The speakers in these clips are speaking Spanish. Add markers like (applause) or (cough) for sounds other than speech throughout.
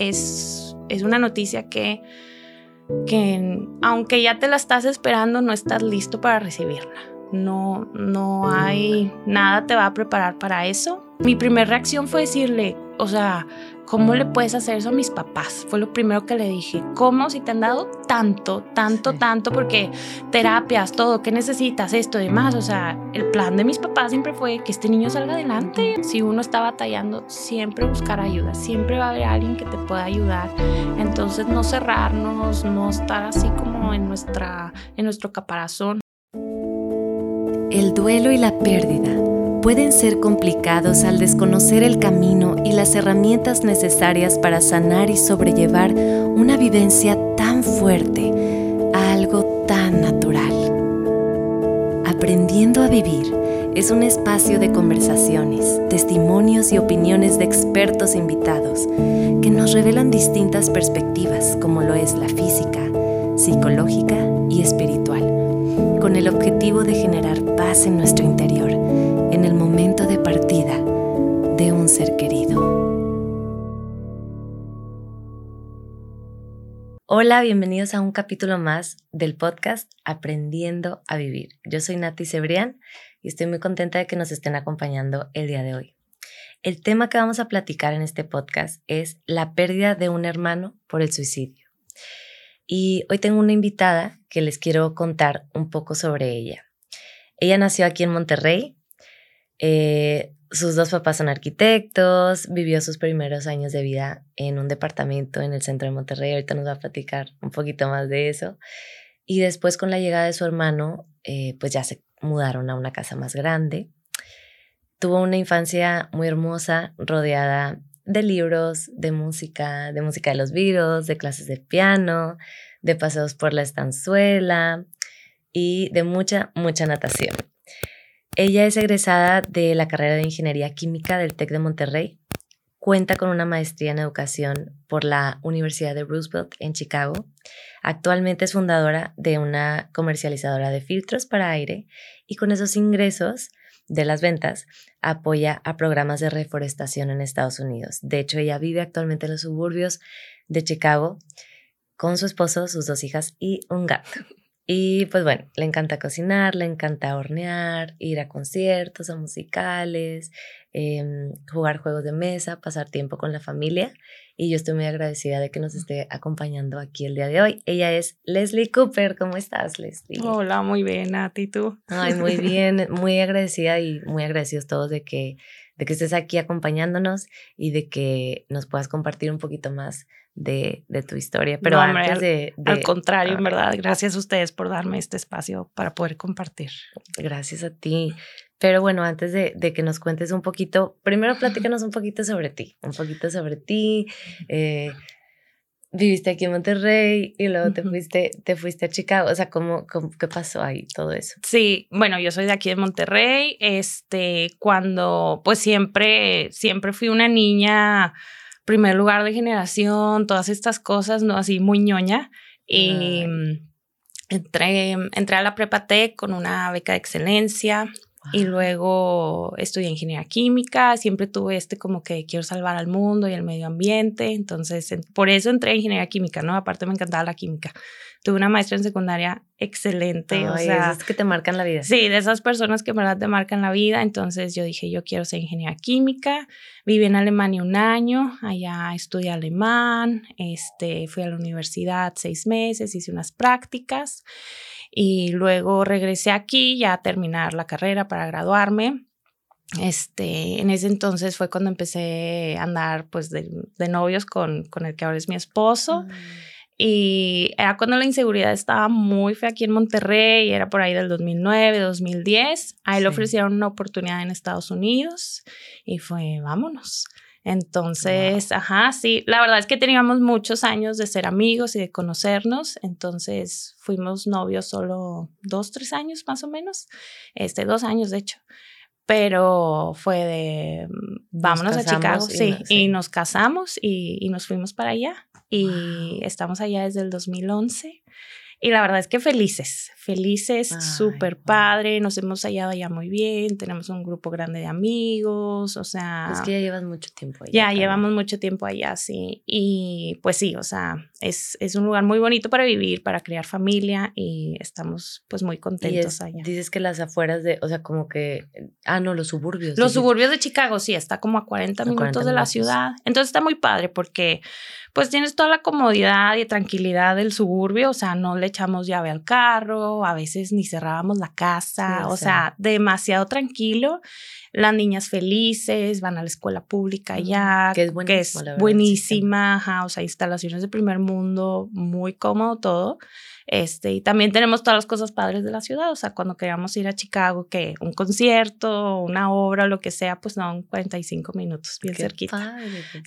es, es una noticia que, que aunque ya te la estás esperando, no estás listo para recibirla. No, no hay nada te va a preparar para eso. Mi primera reacción fue decirle, o sea, ¿cómo le puedes hacer eso a mis papás? Fue lo primero que le dije. ¿Cómo si te han dado tanto, tanto, tanto? Porque terapias, todo, ¿qué necesitas? Esto, demás. O sea, el plan de mis papás siempre fue que este niño salga adelante. Si uno está batallando, siempre buscar ayuda. Siempre va a haber alguien que te pueda ayudar. Entonces, no cerrarnos, no estar así como en, nuestra, en nuestro caparazón. El duelo y la pérdida pueden ser complicados al desconocer el camino y las herramientas necesarias para sanar y sobrellevar una vivencia tan fuerte a algo tan natural. Aprendiendo a vivir es un espacio de conversaciones, testimonios y opiniones de expertos invitados que nos revelan distintas perspectivas como lo es la física, psicológica y espiritual, con el objetivo de generar paz en nuestro interior en el momento de partida de un ser querido. Hola, bienvenidos a un capítulo más del podcast Aprendiendo a Vivir. Yo soy Nati Cebrián y estoy muy contenta de que nos estén acompañando el día de hoy. El tema que vamos a platicar en este podcast es la pérdida de un hermano por el suicidio. Y hoy tengo una invitada que les quiero contar un poco sobre ella. Ella nació aquí en Monterrey, eh, sus dos papás son arquitectos, vivió sus primeros años de vida en un departamento en el centro de Monterrey, ahorita nos va a platicar un poquito más de eso. Y después con la llegada de su hermano, eh, pues ya se mudaron a una casa más grande. Tuvo una infancia muy hermosa, rodeada de libros, de música, de música de los virus, de clases de piano, de paseos por la estanzuela y de mucha, mucha natación. Ella es egresada de la carrera de Ingeniería Química del TEC de Monterrey. Cuenta con una maestría en educación por la Universidad de Roosevelt en Chicago. Actualmente es fundadora de una comercializadora de filtros para aire y con esos ingresos de las ventas apoya a programas de reforestación en Estados Unidos. De hecho, ella vive actualmente en los suburbios de Chicago con su esposo, sus dos hijas y un gato. Y pues bueno, le encanta cocinar, le encanta hornear, ir a conciertos, a musicales, em, jugar juegos de mesa, pasar tiempo con la familia. Y yo estoy muy agradecida de que nos esté acompañando aquí el día de hoy. Ella es Leslie Cooper. ¿Cómo estás, Leslie? Hola, muy bien, a ti tú. Ay, muy bien, muy agradecida y muy agradecidos todos de que, de que estés aquí acompañándonos y de que nos puedas compartir un poquito más de, tu historia. Pero antes al, de, Al contrario, en verdad, gracias a ustedes por darme este espacio para poder compartir. Gracias a ti. Pero bueno, antes de, que nos cuentes un poquito, primero platícanos un poquito sobre ti, un poquito sobre ti. Eh, viviste aquí en Monterrey y luego te fuiste, te fuiste a Chicago. O sea, ¿cómo, qué pasó ahí todo eso? Sí, bueno, yo soy de aquí de Monterrey. Este, cuando, pues siempre, siempre fui una niña primer lugar de generación, todas estas cosas, ¿no? Así muy ñoña. Y entré, entré a la prepa Tech con una beca de excelencia. Y luego estudié ingeniería química, siempre tuve este como que quiero salvar al mundo y el medio ambiente, entonces por eso entré a ingeniería química, ¿no? Aparte me encantaba la química. Tuve una maestra en secundaria excelente. o sea, esas que te marcan la vida. Sí, de esas personas que en verdad te marcan la vida. Entonces yo dije, yo quiero ser ingeniera química. Viví en Alemania un año, allá estudié alemán, este, fui a la universidad seis meses, hice unas prácticas y luego regresé aquí ya a terminar la carrera para graduarme. Este, en ese entonces fue cuando empecé a andar pues de, novios con, con el que ahora es mi esposo. Mm. Y era cuando la inseguridad estaba muy fea aquí en Monterrey, era por ahí del 2009, 2010. Ahí le ofrecieron una oportunidad en Estados Unidos y fue, vámonos. Entonces, ajá, sí, la verdad es que teníamos muchos años de ser amigos y de conocernos, entonces fuimos novios solo dos, tres años más o menos, este, dos años de hecho, pero fue de, vámonos a Chicago, sí, y nos casamos y, y nos fuimos para allá y estamos allá desde el 2011 Y la verdad es que felices, felices, súper padre, nos hemos hallado ya muy bien, tenemos un grupo grande de amigos, o sea... Es que ya llevas mucho tiempo allá. Ya llevamos mucho tiempo allá, sí. Y pues sí, o sea, es, es, un lugar muy bonito para vivir, para crear familia y estamos pues muy contentos allá. Dices que las afueras de, o sea, como que, ah, no, los suburbios. Los suburbios de Chicago, sí, está como a 40 minutos de la ciudad. Entonces está muy padre porque pues tienes toda la comodidad y tranquilidad del suburbio, o sea, no le echamos llave al carro, a veces ni cerrábamos la casa, o, sea, demasiado tranquilo. Las niñas felices, van a la escuela pública ya, que es, que es buenísima, o sea, instalaciones de primer mundo, muy cómodo todo. Este, y también tenemos todas las cosas padres de la ciudad, o sea, cuando queríamos ir a Chicago, que un concierto, una obra, lo que sea, pues son 45 minutos, bien cerquita.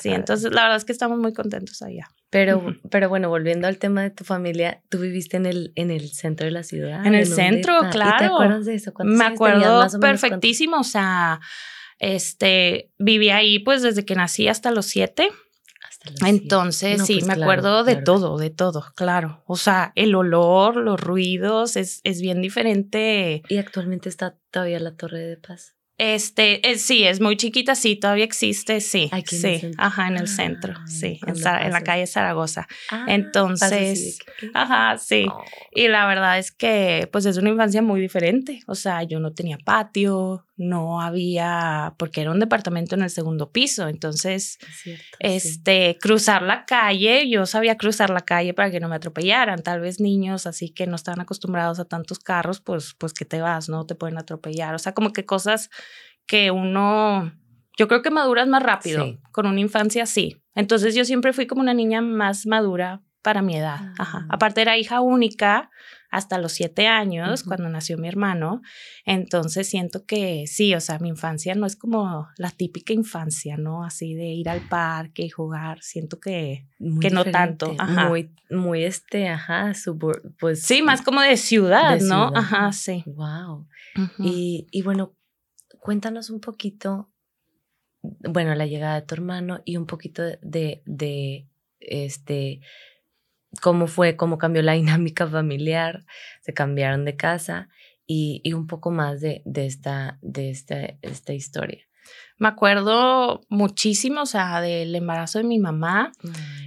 sí, entonces la verdad es que estamos muy contentos allá. Pero, pero bueno, volviendo al tema de tu familia, tú viviste en el, en el centro de la ciudad. En el centro, claro. te acuerdas de eso? Me acuerdo perfectísimo, o sea, este, viví ahí pues desde que nací hasta los siete. Entonces, sí, pues me acuerdo de todo, de todo, claro. O sea, el olor, los ruidos, es, es bien diferente. ¿Y actualmente está todavía la Torre de Paz? Este, eh, sí, es muy chiquita, sí, todavía existe, sí. sí, ajá, en el centro, sí, en, la calle Zaragoza. Ah, Entonces, ajá, sí. Oh. Y la verdad es que, pues, es una infancia muy diferente. O sea, yo no tenía patio, no había, porque era un departamento en el segundo piso. Entonces, este, cruzar la calle, yo sabía cruzar la calle para que no me atropellaran. Tal vez niños así que no están acostumbrados a tantos carros, pues, pues que te vas, ¿no? Te pueden atropellar. O sea, como que cosas que uno, yo creo que maduras más rápido con una infancia así. Entonces yo siempre fui como una niña más madura para mi edad. Ajá. Ah. Aparte era hija única hasta los siete años, cuando nació mi hermano. Entonces siento que sí, o sea, mi infancia no es como la típica infancia, ¿no? Así de ir al parque y jugar. Siento que, que no tanto. Ajá. Muy, muy este, ajá, pues. Sí, más como de ciudad, ¿no? Ajá, sí. Wow. y, y bueno, cuéntanos un poquito, bueno, la llegada de tu hermano y un poquito de, de, este, cómo fue, cómo cambió la (laughs) dinámica familiar, se cambiaron de casa y, y un poco más de, de, esta, de esta, esta historia. Me acuerdo muchísimo, o sea, del embarazo de mi mamá.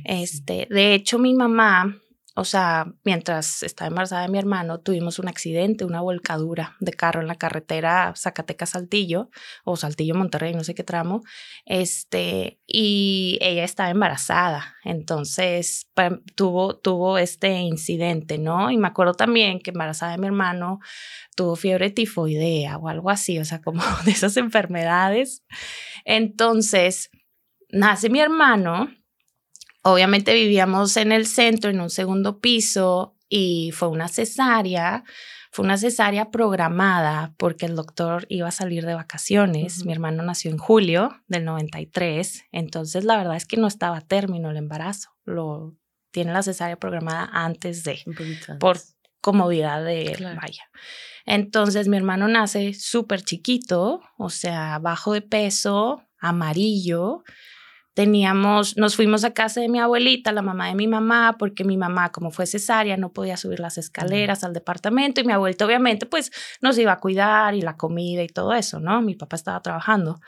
este, de hecho, mi mamá o sea, mientras estaba embarazada de mi hermano, tuvimos un accidente, una volcadura de carro en la carretera Zacatecas-Saltillo o Saltillo-Monterrey, no sé qué tramo. Este, y ella estaba embarazada. Entonces tuvo, tuvo este incidente, ¿no? Y me acuerdo también que embarazada de mi hermano tuvo fiebre tifoidea o algo así, o sea, como (laughs) de esas enfermedades. Entonces, nace mi hermano Obviamente vivíamos en el centro, en un segundo piso, y fue una cesárea. Fue una cesárea programada porque el doctor iba a salir de vacaciones. Mi hermano nació en julio del 93, entonces la verdad es que no estaba a término el embarazo. Lo tiene la cesárea programada antes de, por comodidad de él, vaya. Entonces mi hermano nace súper chiquito, o sea, bajo de peso, amarillo teníamos, nos fuimos a casa de mi abuelita, la mamá de mi mamá, porque mi mamá, como fue cesárea, no podía subir las escaleras al departamento y mi abuelita obviamente pues nos iba a cuidar y la comida y todo eso, ¿no? Mi papá estaba trabajando.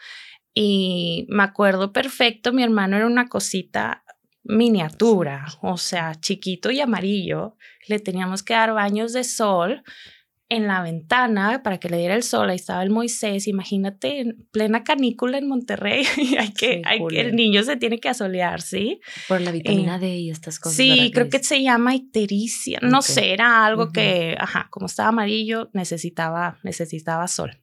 Y me acuerdo perfecto, mi hermano era una cosita miniatura, o sea, chiquito y amarillo. Le teníamos que dar baños de sol en la ventana para que le diera el sol. Ahí estaba el Moisés. Imagínate, en plena canícula en Monterrey. (laughs) hay que, hay que, el niño se tiene que asolear, ¿sí? Por la vitamina eh, D y estas cosas. Sí, creo que se llama ictericia. No sé, era algo que, ajá, como estaba amarillo, necesitaba, necesitaba sol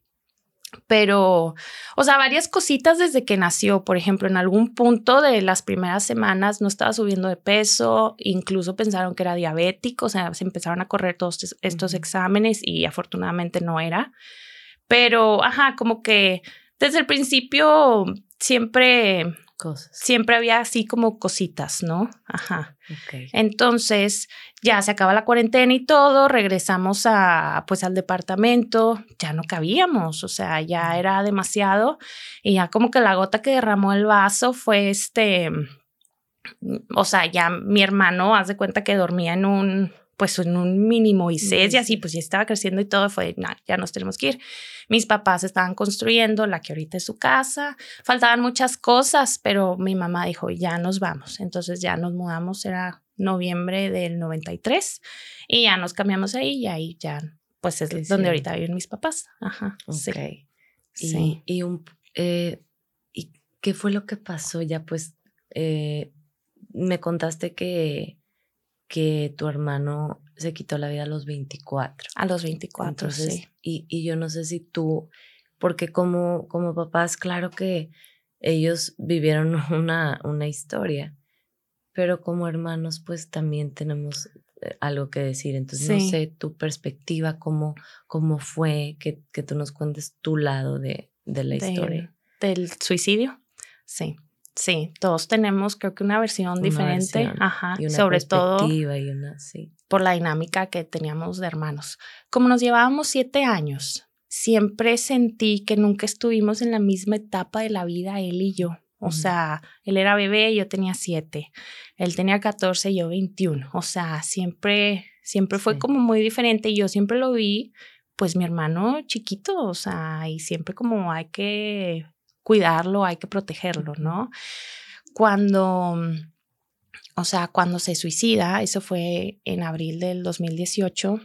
pero, o sea, varias cositas desde que nació. Por ejemplo, en algún punto de las primeras semanas no estaba subiendo de peso, incluso pensaron que era diabético, o sea, se empezaron a correr todos estos exámenes y afortunadamente no era. Pero, ajá, como que desde el principio siempre cosas. Siempre había así como cositas, ¿no? Ajá. Entonces, ya se acaba la cuarentena y todo, regresamos a, pues al departamento, ya no cabíamos, o sea, ya era demasiado y ya como que la gota que derramó el vaso fue este, o sea, ya mi hermano, haz de cuenta que dormía en un pues en un mini Moisés y así, pues ya estaba creciendo y todo, fue, no, ya nos tenemos que ir. Mis papás estaban construyendo la que ahorita es su casa, faltaban muchas cosas, pero mi mamá dijo, ya nos vamos. Entonces ya nos mudamos, era noviembre del 93 y ya nos cambiamos ahí y ahí ya, pues es donde ahorita viven mis papás. Ajá. Sí. Y, sí. Y, un, eh, ¿Y qué fue lo que pasó ya? Pues eh, me contaste que que tu hermano se quitó la vida a los 24. A los 24, sí. Y, y, yo no sé si tú, porque como, como papás, claro que ellos vivieron (laughs) una, una historia, pero como hermanos, pues también tenemos eh, algo que decir. Entonces, no sé tu perspectiva, cómo, cómo fue, que, que tú nos cuentes tu lado de, de la historia. Del suicidio, sí. Sí, todos tenemos creo que una versión diferente, ajá, y sobre todo y una, sí. por la dinámica que teníamos de hermanos. Como nos llevábamos siete años, siempre sentí que nunca estuvimos en la misma etapa de la vida, él y yo. O sea, él era bebé, yo tenía siete, él tenía 14, yo 21. O sea, siempre, siempre fue como muy diferente y yo siempre lo vi, pues mi hermano chiquito, o sea, y siempre como hay que cuidarlo, hay que protegerlo, ¿no? Cuando, o sea, cuando se suicida, eso fue en abril del 2018,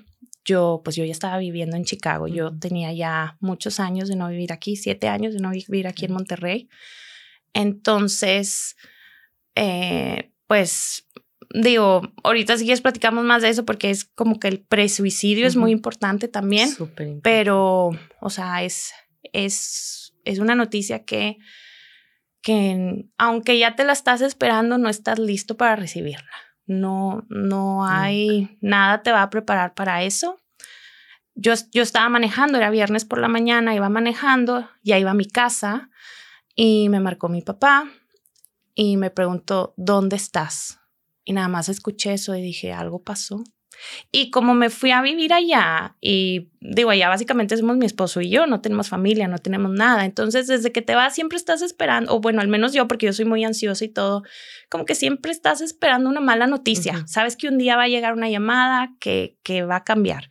yo, pues yo ya estaba viviendo en Chicago, yo tenía ya muchos años de no vivir aquí, siete años de no vivir aquí en Monterrey. Entonces, eh, pues digo, ahorita si quieres platicamos más de eso porque es como que el presuicidio es muy importante también, pero, o sea, es, es es una noticia que, que aunque ya te la estás esperando, no estás listo para recibirla. No, no hay nada te va a preparar para eso. Yo, yo estaba manejando, era viernes por la mañana, iba manejando, ya iba a mi casa y me marcó mi papá y me preguntó, ¿dónde estás? Y nada más escuché eso y dije, algo pasó. Y como me fui a vivir allá, y digo, allá básicamente somos mi esposo y yo, no tenemos familia, no tenemos nada. Entonces, desde que te vas, siempre estás esperando, o bueno, al menos yo, porque yo soy muy ansiosa y todo, como que siempre estás esperando una mala noticia. Sabes que un día va a llegar una llamada que, que va a cambiar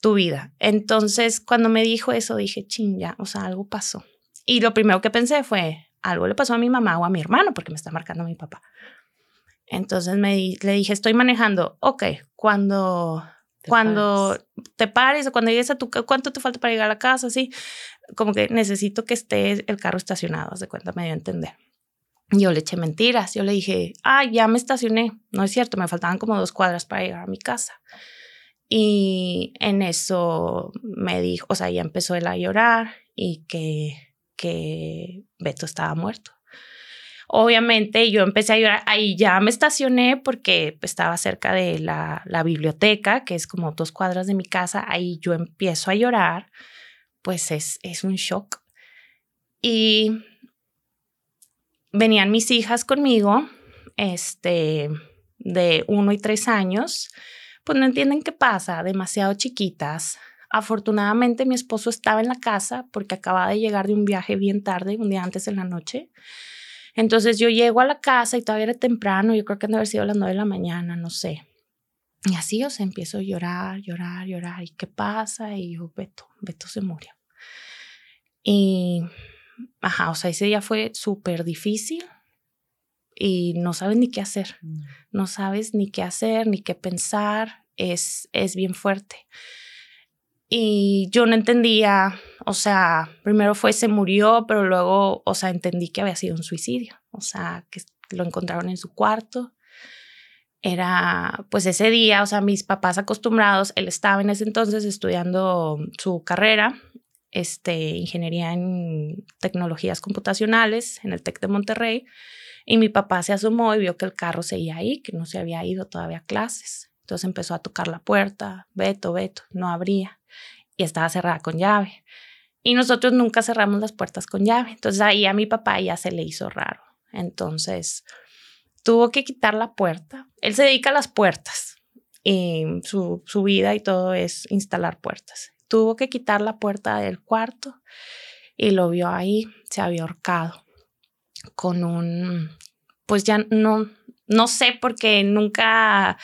tu vida. Entonces, cuando me dijo eso, dije, ching, ya, o sea, algo pasó. Y lo primero que pensé fue, algo le pasó a mi mamá o a mi hermano, porque me está marcando mi papá. Entonces me le dije, estoy manejando. Ok, cuando, te cuando te pares o cuando llegues a tu ¿cuánto te falta para llegar a la casa? Así, como que necesito que esté el carro estacionado, de cuenta, me dio a entender. Yo le eché mentiras. Yo le dije, ah, ya me estacioné. No es cierto, me faltaban como dos cuadras para llegar a mi casa. Y en eso me dijo, o sea, ya empezó él a llorar y que, que Beto estaba muerto. Obviamente yo empecé a llorar, ahí ya me estacioné porque estaba cerca de la, biblioteca, que es como dos cuadras de mi casa, ahí yo empiezo a llorar, pues es, es un shock. Y venían mis hijas conmigo, este, de uno y tres años, pues no entienden qué pasa, demasiado chiquitas. Afortunadamente mi esposo estaba en la casa porque acababa de llegar de un viaje bien tarde, un día antes en la noche. Entonces yo llego a la casa y todavía era temprano, yo creo que han de haber sido las nueve de la mañana, no sé. Y así, o sea, empiezo a llorar, llorar, llorar. ¿Y qué pasa? Y yo, Beto, Beto se murió. Y, ajá, o sea, ese día fue súper difícil y no sabes ni qué hacer. Mm. No sabes ni qué hacer, ni qué pensar. Es, es bien fuerte. Y yo no entendía, o sea, primero fue se murió, pero luego, o sea, entendí que había sido un suicidio, o sea, que lo encontraron en su cuarto. Era, pues ese día, o sea, mis papás acostumbrados, él estaba en ese entonces estudiando su carrera, este, ingeniería en tecnologías computacionales en el TEC de Monterrey, y mi papá se asomó y vio que el carro seguía ahí, que no se había ido todavía a clases. Entonces empezó a tocar la puerta, Beto, Beto, no abría y estaba cerrada con llave. Y nosotros nunca cerramos las puertas con llave. Entonces ahí a mi papá ya se le hizo raro. Entonces tuvo que quitar la puerta. Él se dedica a las puertas y su, su vida y todo es instalar puertas. Tuvo que quitar la puerta del cuarto y lo vio ahí, se había ahorcado con un, pues ya no, no sé porque nunca,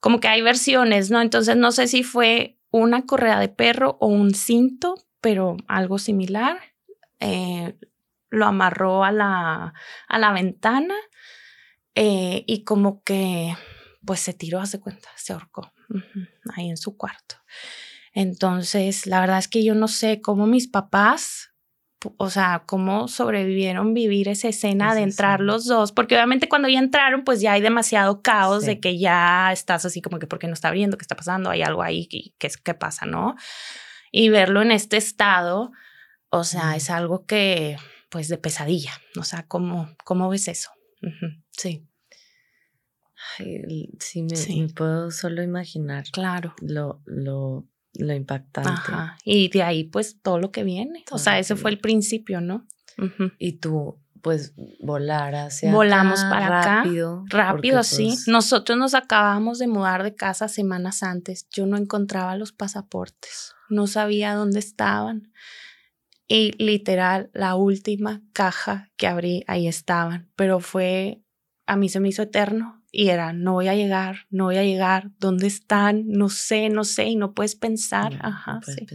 como que hay versiones, ¿no? Entonces no sé si fue una correa de perro o un cinto, pero algo similar. Eh, lo amarró a la, a la ventana eh, y como que pues se tiró, hace cuenta, se ahorcó ahí en su cuarto. Entonces, la verdad es que yo no sé cómo mis papás, o sea, cómo sobrevivieron vivir esa escena de entrar los dos, porque obviamente cuando ya entraron, pues ya hay demasiado caos de que ya estás así como que, ¿por qué no está abriendo? ¿Qué está pasando? Hay algo ahí, ¿qué, qué pasa? ¿No? Y verlo en este estado, o sea, es algo que, pues, de pesadilla. O sea, ¿cómo, cómo ves eso? Sí. sí, me, puedo solo imaginar. Claro. Lo, lo, lo impactante. Y de ahí, pues, todo lo que viene. o sea, ese fue el principio, ¿no? Y tú, pues, volar hacia Volamos para rápido, acá. Rápido, sí. Pues Nosotros nos acabamos de mudar de casa semanas antes. Yo no encontraba los pasaportes. No sabía dónde estaban. Y literal, la última caja que abrí, ahí estaban. Pero fue, a mí se me hizo eterno y era, no voy a llegar, no voy a llegar, ¿dónde están? No sé, no sé, y no puedes pensar. Ajá, sí.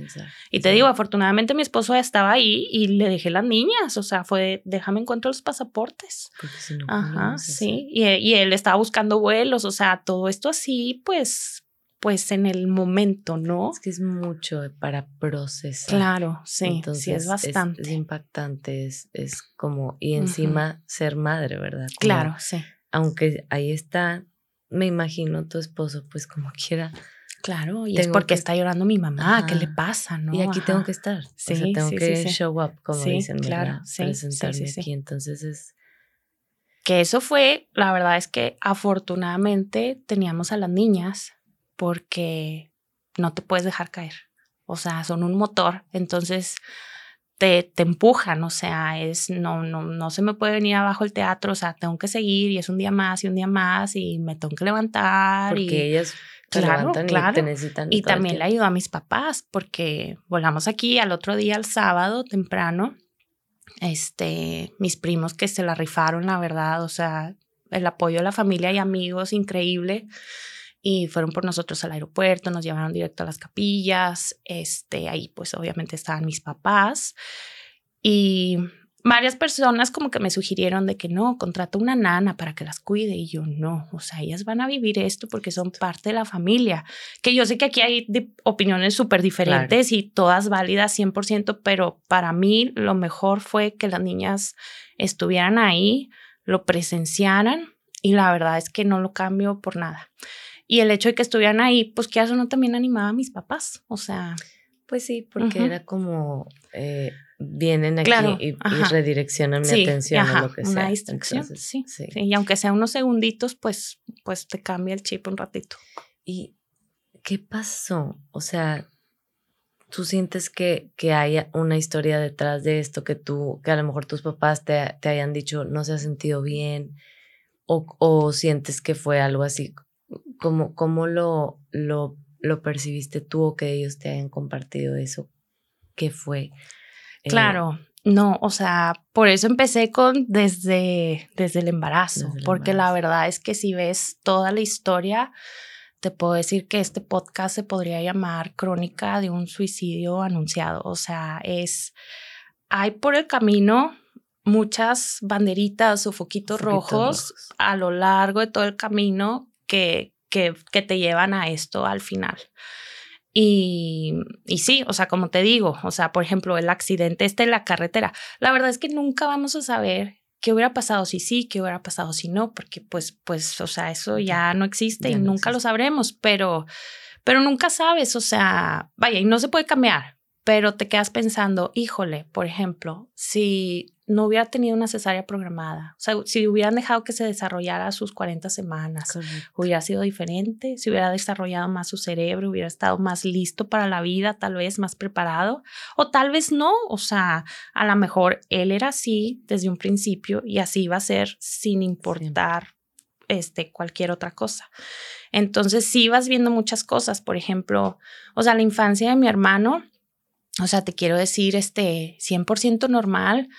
Y te digo, afortunadamente mi esposo ya estaba ahí y le dejé las niñas, o sea, fue, déjame encontrar los pasaportes. Porque si no, Ajá, sí. Y, y, él estaba buscando vuelos, o sea, todo esto así, pues, pues en el momento, ¿no? Es que es mucho para procesar. Claro, sí, sí, es bastante. Es, impactante, es, es como, y encima ser madre, ¿verdad? claro, sí aunque ahí está, me imagino tu esposo, pues como quiera. Claro, y es porque está llorando mi mamá, ¿qué le pasa? ¿no? Y aquí tengo que estar. Sí, o sea, tengo que show up, como dicen, claro, sí, presentarme aquí. Entonces es. Que eso fue, la verdad es que afortunadamente teníamos a las niñas porque no te puedes dejar caer. O sea, son un motor. Entonces, te, te, empujan, o sea, es, no, no, no se me puede venir abajo el teatro, o sea, tengo que seguir y es un día más y un día más y me tengo que levantar. Porque y, ellas claro, claro. y te necesitan. Y también le ayudo a mis papás porque volamos aquí al otro día, el sábado temprano, este, mis primos que se la rifaron, la verdad, o sea, el apoyo de la familia y amigos, increíble y fueron por nosotros al aeropuerto, nos llevaron directo a las capillas, este, ahí pues obviamente estaban mis papás. Y varias personas como que me sugirieron de que no, contrata una nana para que las cuide. Y yo no, o sea, ellas van a vivir esto porque son parte de la familia, que yo sé que aquí hay opiniones súper diferentes y todas válidas 100%, pero para mí lo mejor fue que las niñas estuvieran ahí, lo presenciaran y la verdad es que no lo cambio por nada. Y el hecho de que estuvieran ahí, pues que eso no también animaba a mis papás. O sea. Pues sí, porque era como eh, vienen aquí y, redireccionan mi atención a lo que sea. Una distracción, sí, sí, Y aunque sea unos segunditos, pues, pues te cambia el chip un ratito. ¿Y qué pasó? O sea, tú sientes que, que haya una historia detrás de esto, que tú, que a lo mejor tus papás te, te hayan dicho no se ha sentido bien, o, o sientes que fue algo así ¿Cómo, cómo lo, lo, lo, percibiste tú o que ellos te hayan compartido eso? ¿Qué fue? Eh, claro, no, o sea, por eso empecé con desde, desde el embarazo, porque la verdad es que si ves toda la historia, te puedo decir que este podcast se podría llamar Crónica de un suicidio anunciado. O sea, es, hay por el camino muchas banderitas o foquitos, rojos, a lo largo de todo el camino que, que, que te llevan a esto al final. Y, y, sí, o sea, como te digo, o sea, por ejemplo, el accidente este en la carretera, la verdad es que nunca vamos a saber qué hubiera pasado si sí, qué hubiera pasado si no, porque pues, pues, o sea, eso ya no existe y nunca lo sabremos, pero, pero nunca sabes, o sea, vaya, y no se puede cambiar, pero te quedas pensando, híjole, por ejemplo, si no hubiera tenido una cesárea programada, o sea, si hubieran dejado que se desarrollara a sus 40 semanas, hubiera sido diferente, si hubiera desarrollado más su cerebro, hubiera estado más listo para la vida, tal vez más preparado, o tal vez no, o sea, a lo mejor él era así desde un principio y así iba a ser sin importar este, cualquier otra cosa. Entonces, sí vas viendo muchas cosas, por ejemplo, o sea, la infancia de mi hermano, o sea, te quiero decir, este, 100% normal,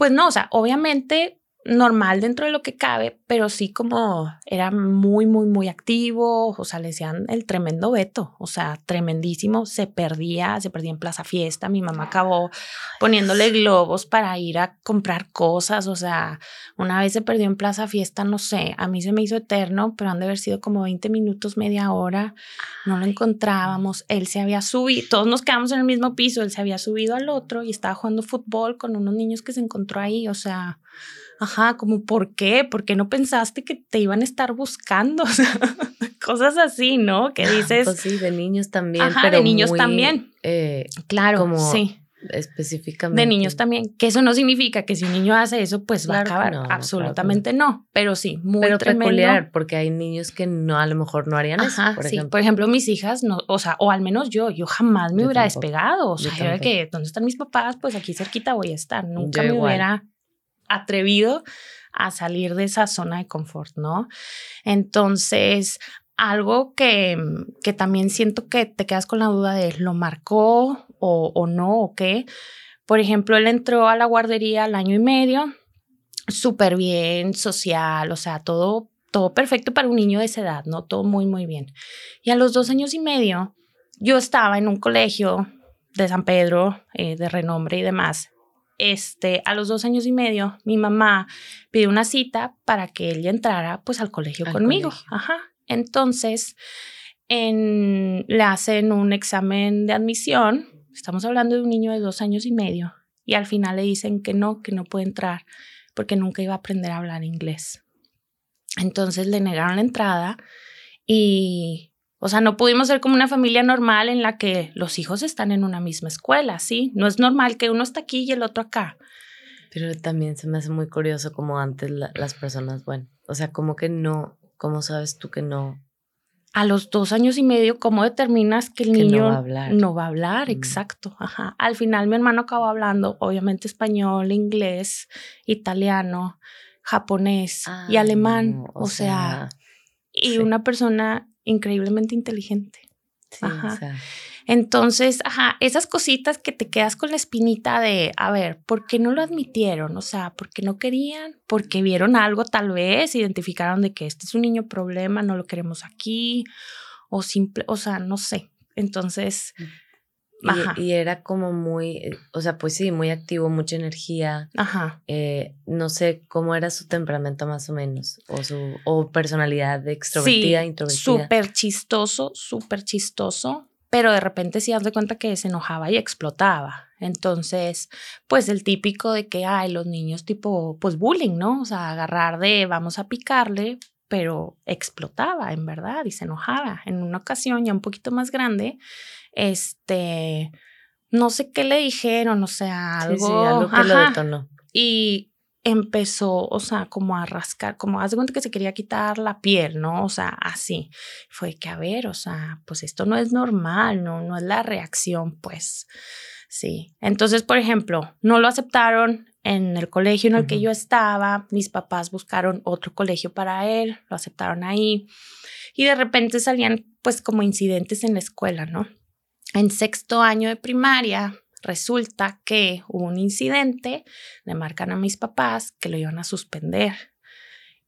pues no, o sea, obviamente normal dentro de lo que cabe, pero sí como era muy, muy, muy activo, o sea, le decían el tremendo veto, o sea, tremendísimo, se perdía, se perdía en Plaza Fiesta, mi mamá acabó poniéndole globos para ir a comprar cosas, o sea, una vez se perdió en Plaza Fiesta, no sé, a mí se me hizo eterno, pero han de haber sido como 20 minutos, media hora, no lo encontrábamos, él se había subido, todos nos quedamos en el mismo piso, él se había subido al otro y estaba jugando fútbol con unos niños que se encontró ahí, o sea, Ajá, como ¿por qué? ¿Por qué no pensaste que te iban a estar buscando? (laughs) cosas así, ¿no? Que dices. Pues sí, de niños también. Ajá, pero de niños también. Eh, claro, como sí. Específicamente. De niños también. Que eso no significa que si un niño hace eso, pues va a acabar. Absolutamente no, Pero sí, muy pero peculiar, porque hay niños que no, a lo mejor no harían eso. Por sí. Por ejemplo, mis hijas, no, o sea, o al menos yo, yo jamás me hubiera despegado. O sea, yo, era que, ¿dónde están mis papás? Pues aquí cerquita voy a estar. Nunca me hubiera atrevido a salir de esa zona de confort, ¿no? Entonces, algo que, que también siento que te quedas con la duda de lo marcó o, o no o qué. Por ejemplo, él entró a la guardería al año y medio, súper bien, social, o sea, todo, todo perfecto para un niño de esa edad, ¿no? Todo muy, muy bien. Y a los dos años y medio, yo estaba en un colegio de San Pedro, eh, de renombre y demás, este, a los dos años y medio, mi mamá pidió una cita para que él ya entrara pues al colegio conmigo. Ajá. Entonces, en, le hacen un examen de admisión. Estamos hablando de un niño de dos años y medio. Y al final le dicen que no, que no puede entrar porque nunca iba a aprender a hablar inglés. Entonces le negaron la entrada y o sea, no pudimos ser como una familia normal en la que los hijos están en una misma escuela, ¿sí? No es normal que uno está aquí y el otro acá. Pero también se me hace muy curioso como antes las personas, bueno, o sea, como que no, ¿cómo sabes tú que no? A los dos años y medio, ¿cómo determinas que el niño no va a hablar? No va a hablar, mm. exacto. Ajá. Al final mi hermano acabó hablando, obviamente, español, inglés, italiano, japonés y alemán. o, sea, y una persona increíblemente inteligente. ajá. Entonces, ajá, esas cositas que te quedas con la espinita de, a ver, ¿por qué no lo admitieron? O sea, ¿por qué no querían? ¿Porque vieron algo tal vez? Identificaron de que este es un niño problema, no lo queremos aquí, o simple, o sea, no sé. Entonces, mm. Y, era como muy, eh, o sea, pues sí, muy activo, mucha energía. Ajá. Eh, no sé cómo era su temperamento más o menos, o su o personalidad extrovertida, sí, introvertida. Súper chistoso, súper chistoso, pero de repente sí haz de cuenta que se enojaba y explotaba. Entonces, pues el típico de que hay los niños tipo, pues bullying, ¿no? O sea, agarrar de vamos a picarle, pero explotaba en verdad y se enojaba. En una ocasión ya un poquito más grande, este, no sé qué le dijeron, o sea, algo, sí, algo que lo detonó. Y empezó, o sea, como a rascar, como hace cuenta que se quería quitar la piel, ¿no? O sea, así. Fue que, a ver, o sea, pues esto no es normal, no, no es la reacción, pues. Sí. Entonces, por ejemplo, no lo aceptaron en el colegio en el que yo estaba, mis papás buscaron otro colegio para él, lo aceptaron ahí y de repente salían pues como incidentes en la escuela, ¿no? En sexto año de primaria resulta que hubo un incidente, le marcan a mis papás que lo iban a suspender.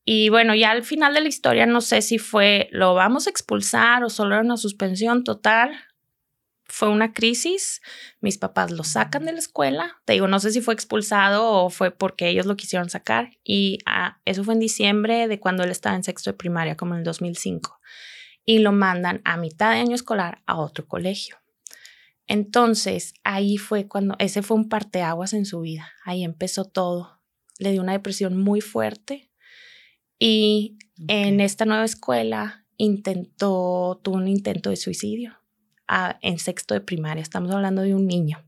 Y bueno, ya al final de la historia no sé si fue lo vamos a expulsar o solo era una suspensión total. Fue una crisis, mis papás lo sacan de la escuela, te digo, no sé si fue expulsado o fue porque ellos lo quisieron sacar y ah, eso fue en diciembre de cuando él estaba en sexto de primaria, como en el 2005, y lo mandan a mitad de año escolar a otro colegio. Entonces, ahí fue cuando, ese fue un parteaguas en su vida, ahí empezó todo. Le dio una depresión muy fuerte y en esta nueva escuela intentó, tuvo un intento de suicidio en sexto de primaria, estamos hablando de un niño.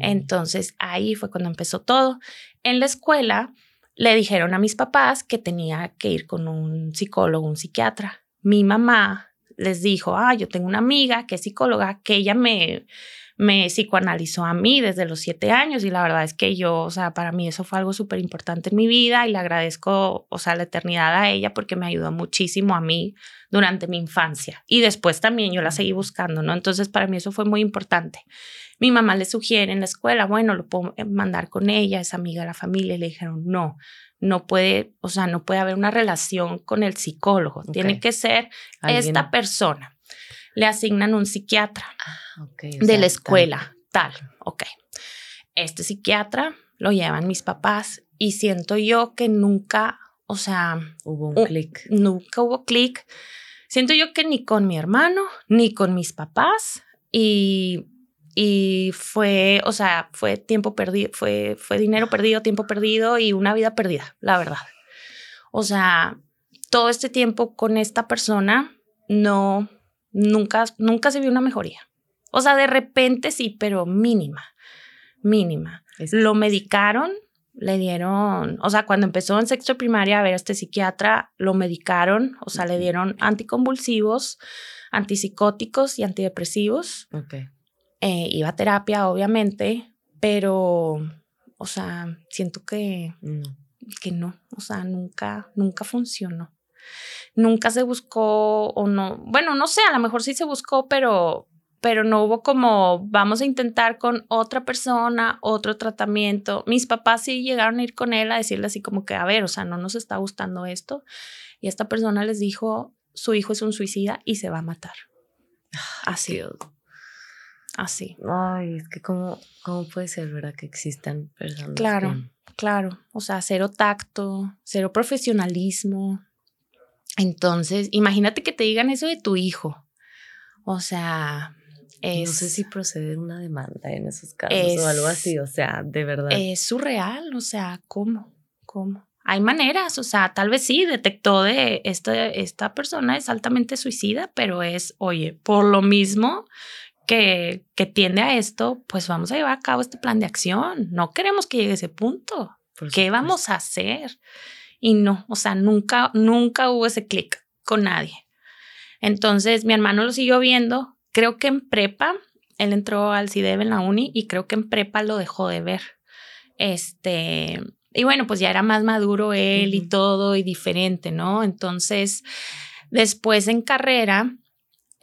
Entonces, ahí fue cuando empezó todo. En la escuela le dijeron a mis papás que tenía que ir con un psicólogo, un psiquiatra. Mi mamá les dijo, ah, yo tengo una amiga que es psicóloga, que ella me, me psicoanalizó a mí desde los siete años y la verdad es que yo, o sea, para mí eso fue algo súper importante en mi vida y le agradezco, o sea, la eternidad a ella porque me ayudó muchísimo a mí durante mi infancia y después también yo la seguí buscando, ¿no? Entonces para mí eso fue muy importante. Mi mamá le sugiere en la escuela, bueno, lo puedo mandar con ella, es amiga de la familia y le dijeron, no, no puede, o sea, no puede haber una relación con el psicólogo. Tiene que ser esta persona. Le asignan un psiquiatra ah, de la escuela, tal. tal, ok. Este psiquiatra lo llevan mis papás y siento yo que nunca, o sea, hubo un clic. Nunca hubo clic. Siento yo que ni con mi hermano, ni con mis papás y y fue, o sea, fue tiempo perdido, fue, fue dinero perdido, tiempo perdido y una vida perdida, la verdad. O sea, todo este tiempo con esta persona no, nunca, nunca se vio una mejoría. O sea, de repente sí, pero mínima, mínima. Lo medicaron, le dieron, o sea, cuando empezó en sexto primaria a ver a este psiquiatra, lo medicaron, o sea, le dieron anticonvulsivos, antipsicóticos y antidepresivos. Okay. Eh, iba a terapia, obviamente, pero, o sea, siento que, que no, o sea, nunca, nunca funcionó. Nunca se buscó o no, bueno, no sé, a lo mejor sí se buscó, pero, pero no hubo como, vamos a intentar con otra persona, otro tratamiento. Mis papás sí llegaron a ir con él a decirle así como que, a ver, o sea, no nos está gustando esto. Y esta persona les dijo, su hijo es un suicida y se va a matar. Ah, así. Así. Ay, es que cómo, cómo puede ser, ¿verdad? Que existan personas. Claro, claro. O sea, cero tacto, cero profesionalismo. Entonces, imagínate que te digan eso de tu hijo. O sea, es, no sé si procede una demanda en esos casos o algo así, o sea, de verdad. Es surreal, o sea, ¿cómo? ¿Cómo? Hay maneras, o sea, tal vez sí detectó de esta, esta persona es altamente suicida, pero es, oye, por lo mismo que, que tiende a esto, pues vamos a llevar a cabo este plan de acción. No queremos que llegue a ese punto. ¿Qué vamos a hacer? Y no, o sea, nunca, nunca hubo ese clic con nadie. Entonces, mi hermano lo siguió viendo. Creo que en prepa, él entró al CIDEB en la uni y creo que en prepa lo dejó de ver. Este, y bueno, pues ya era más maduro él y todo y diferente, ¿no? Entonces, después en carrera,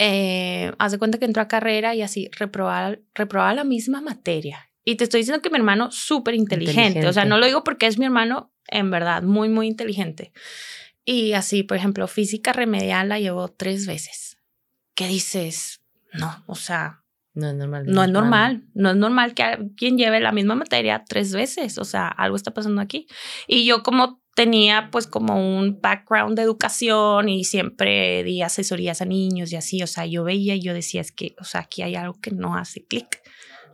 eh, haz de cuenta que entró a carrera y así reprobaba, reprobaba la misma materia. Y te estoy diciendo que mi hermano súper inteligente. o sea, no lo digo porque es mi hermano, en verdad, muy, muy inteligente. Y así, por ejemplo, física remedial la llevó tres veces. ¿Qué dices? No, o sea, no es normal. No es normal. No es normal que alguien lleve la misma materia tres veces. O sea, algo está pasando aquí. Y yo como tenía pues como un background de educación y siempre di asesorías a niños y así, o sea, yo veía y yo decía, es que, o sea, aquí hay algo que no hace clic,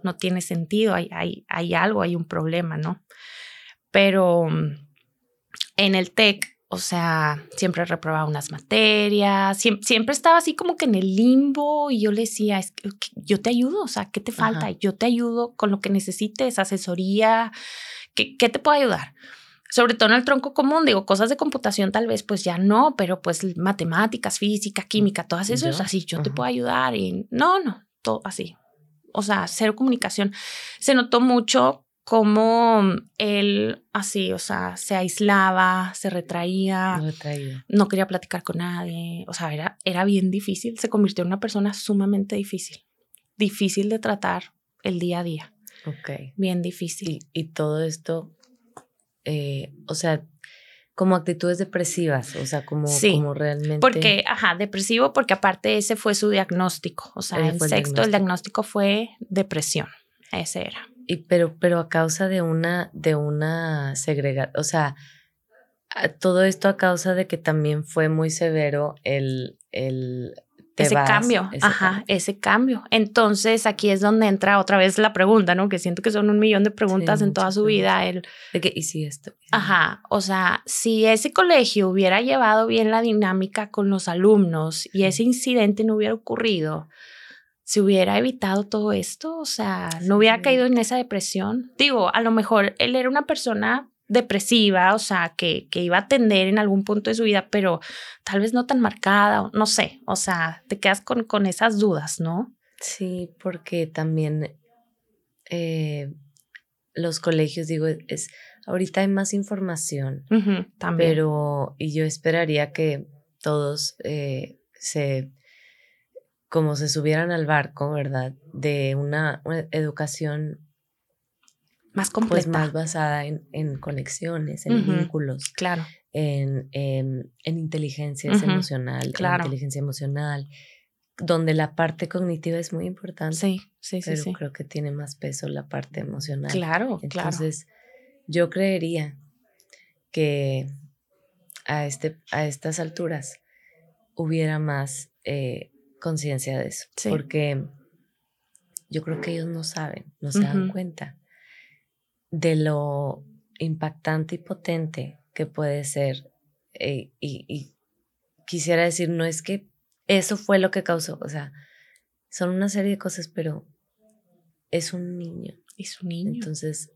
no tiene sentido, hay, hay, hay algo, hay un problema, ¿no? Pero mm, en el TEC, o sea, siempre reprobaba unas materias, siempre, estaba así como que en el limbo y yo le decía, es que, yo te ayudo, o sea, ¿qué te falta? Yo te ayudo con lo que necesites, asesoría, ¿qué, qué te puedo ayudar? Sobre todo en el tronco común, digo, cosas de computación tal vez pues ya no, pero pues matemáticas, física, química, todas esas, así, yo te puedo ayudar y no, no, todo así. O sea, cero comunicación. Se notó mucho cómo él así, o sea, se aislaba, se retraía, no quería platicar con nadie, o sea, era, era bien difícil, se convirtió en una persona sumamente difícil, difícil de tratar el día a día. Ok. Bien difícil. y todo esto eh, o sea, como actitudes depresivas, o sea, como, como realmente. Porque, ajá, depresivo, porque aparte ese fue su diagnóstico. O sea, en sexto el diagnóstico. fue depresión. Ese era. Y pero, pero a causa de una, de una segregación, o sea, todo esto a causa de que también fue muy severo el, el ese cambio, ajá, ese cambio. Entonces aquí es donde entra otra vez la pregunta, ¿no? Que siento que son un millón de preguntas en toda su vida. El, de que, ¿y si esto? Ajá, o sea, si ese colegio hubiera llevado bien la dinámica con los alumnos y ese incidente no hubiera ocurrido, se hubiera evitado todo esto, o sea, no hubiera caído en esa depresión. Digo, a lo mejor él era una persona depresiva, o sea, que, que iba a atender en algún punto de su vida, pero tal vez no tan marcada, no sé, o sea, te quedas con, con esas dudas, ¿no? Sí, porque también eh, los colegios, digo, es, ahorita hay más información, también. pero, y yo esperaría que todos eh, se, como se subieran al barco, ¿verdad? De una educación más completa. Pues más basada en, en conexiones, en vínculos. Claro. En, en, en inteligencia emocional, claro. en inteligencia emocional, donde la parte cognitiva es muy importante. Sí, sí, sí. Pero creo que tiene más peso la parte emocional. Claro, Entonces, yo creería que a, este, a estas alturas hubiera más eh, conciencia de eso. Porque yo creo que ellos no saben, no se dan cuenta de lo impactante y potente que puede ser. Eh, y, quisiera decir, no es que eso fue lo que causó, o sea, son una serie de cosas, pero es un niño. Es un niño. Entonces,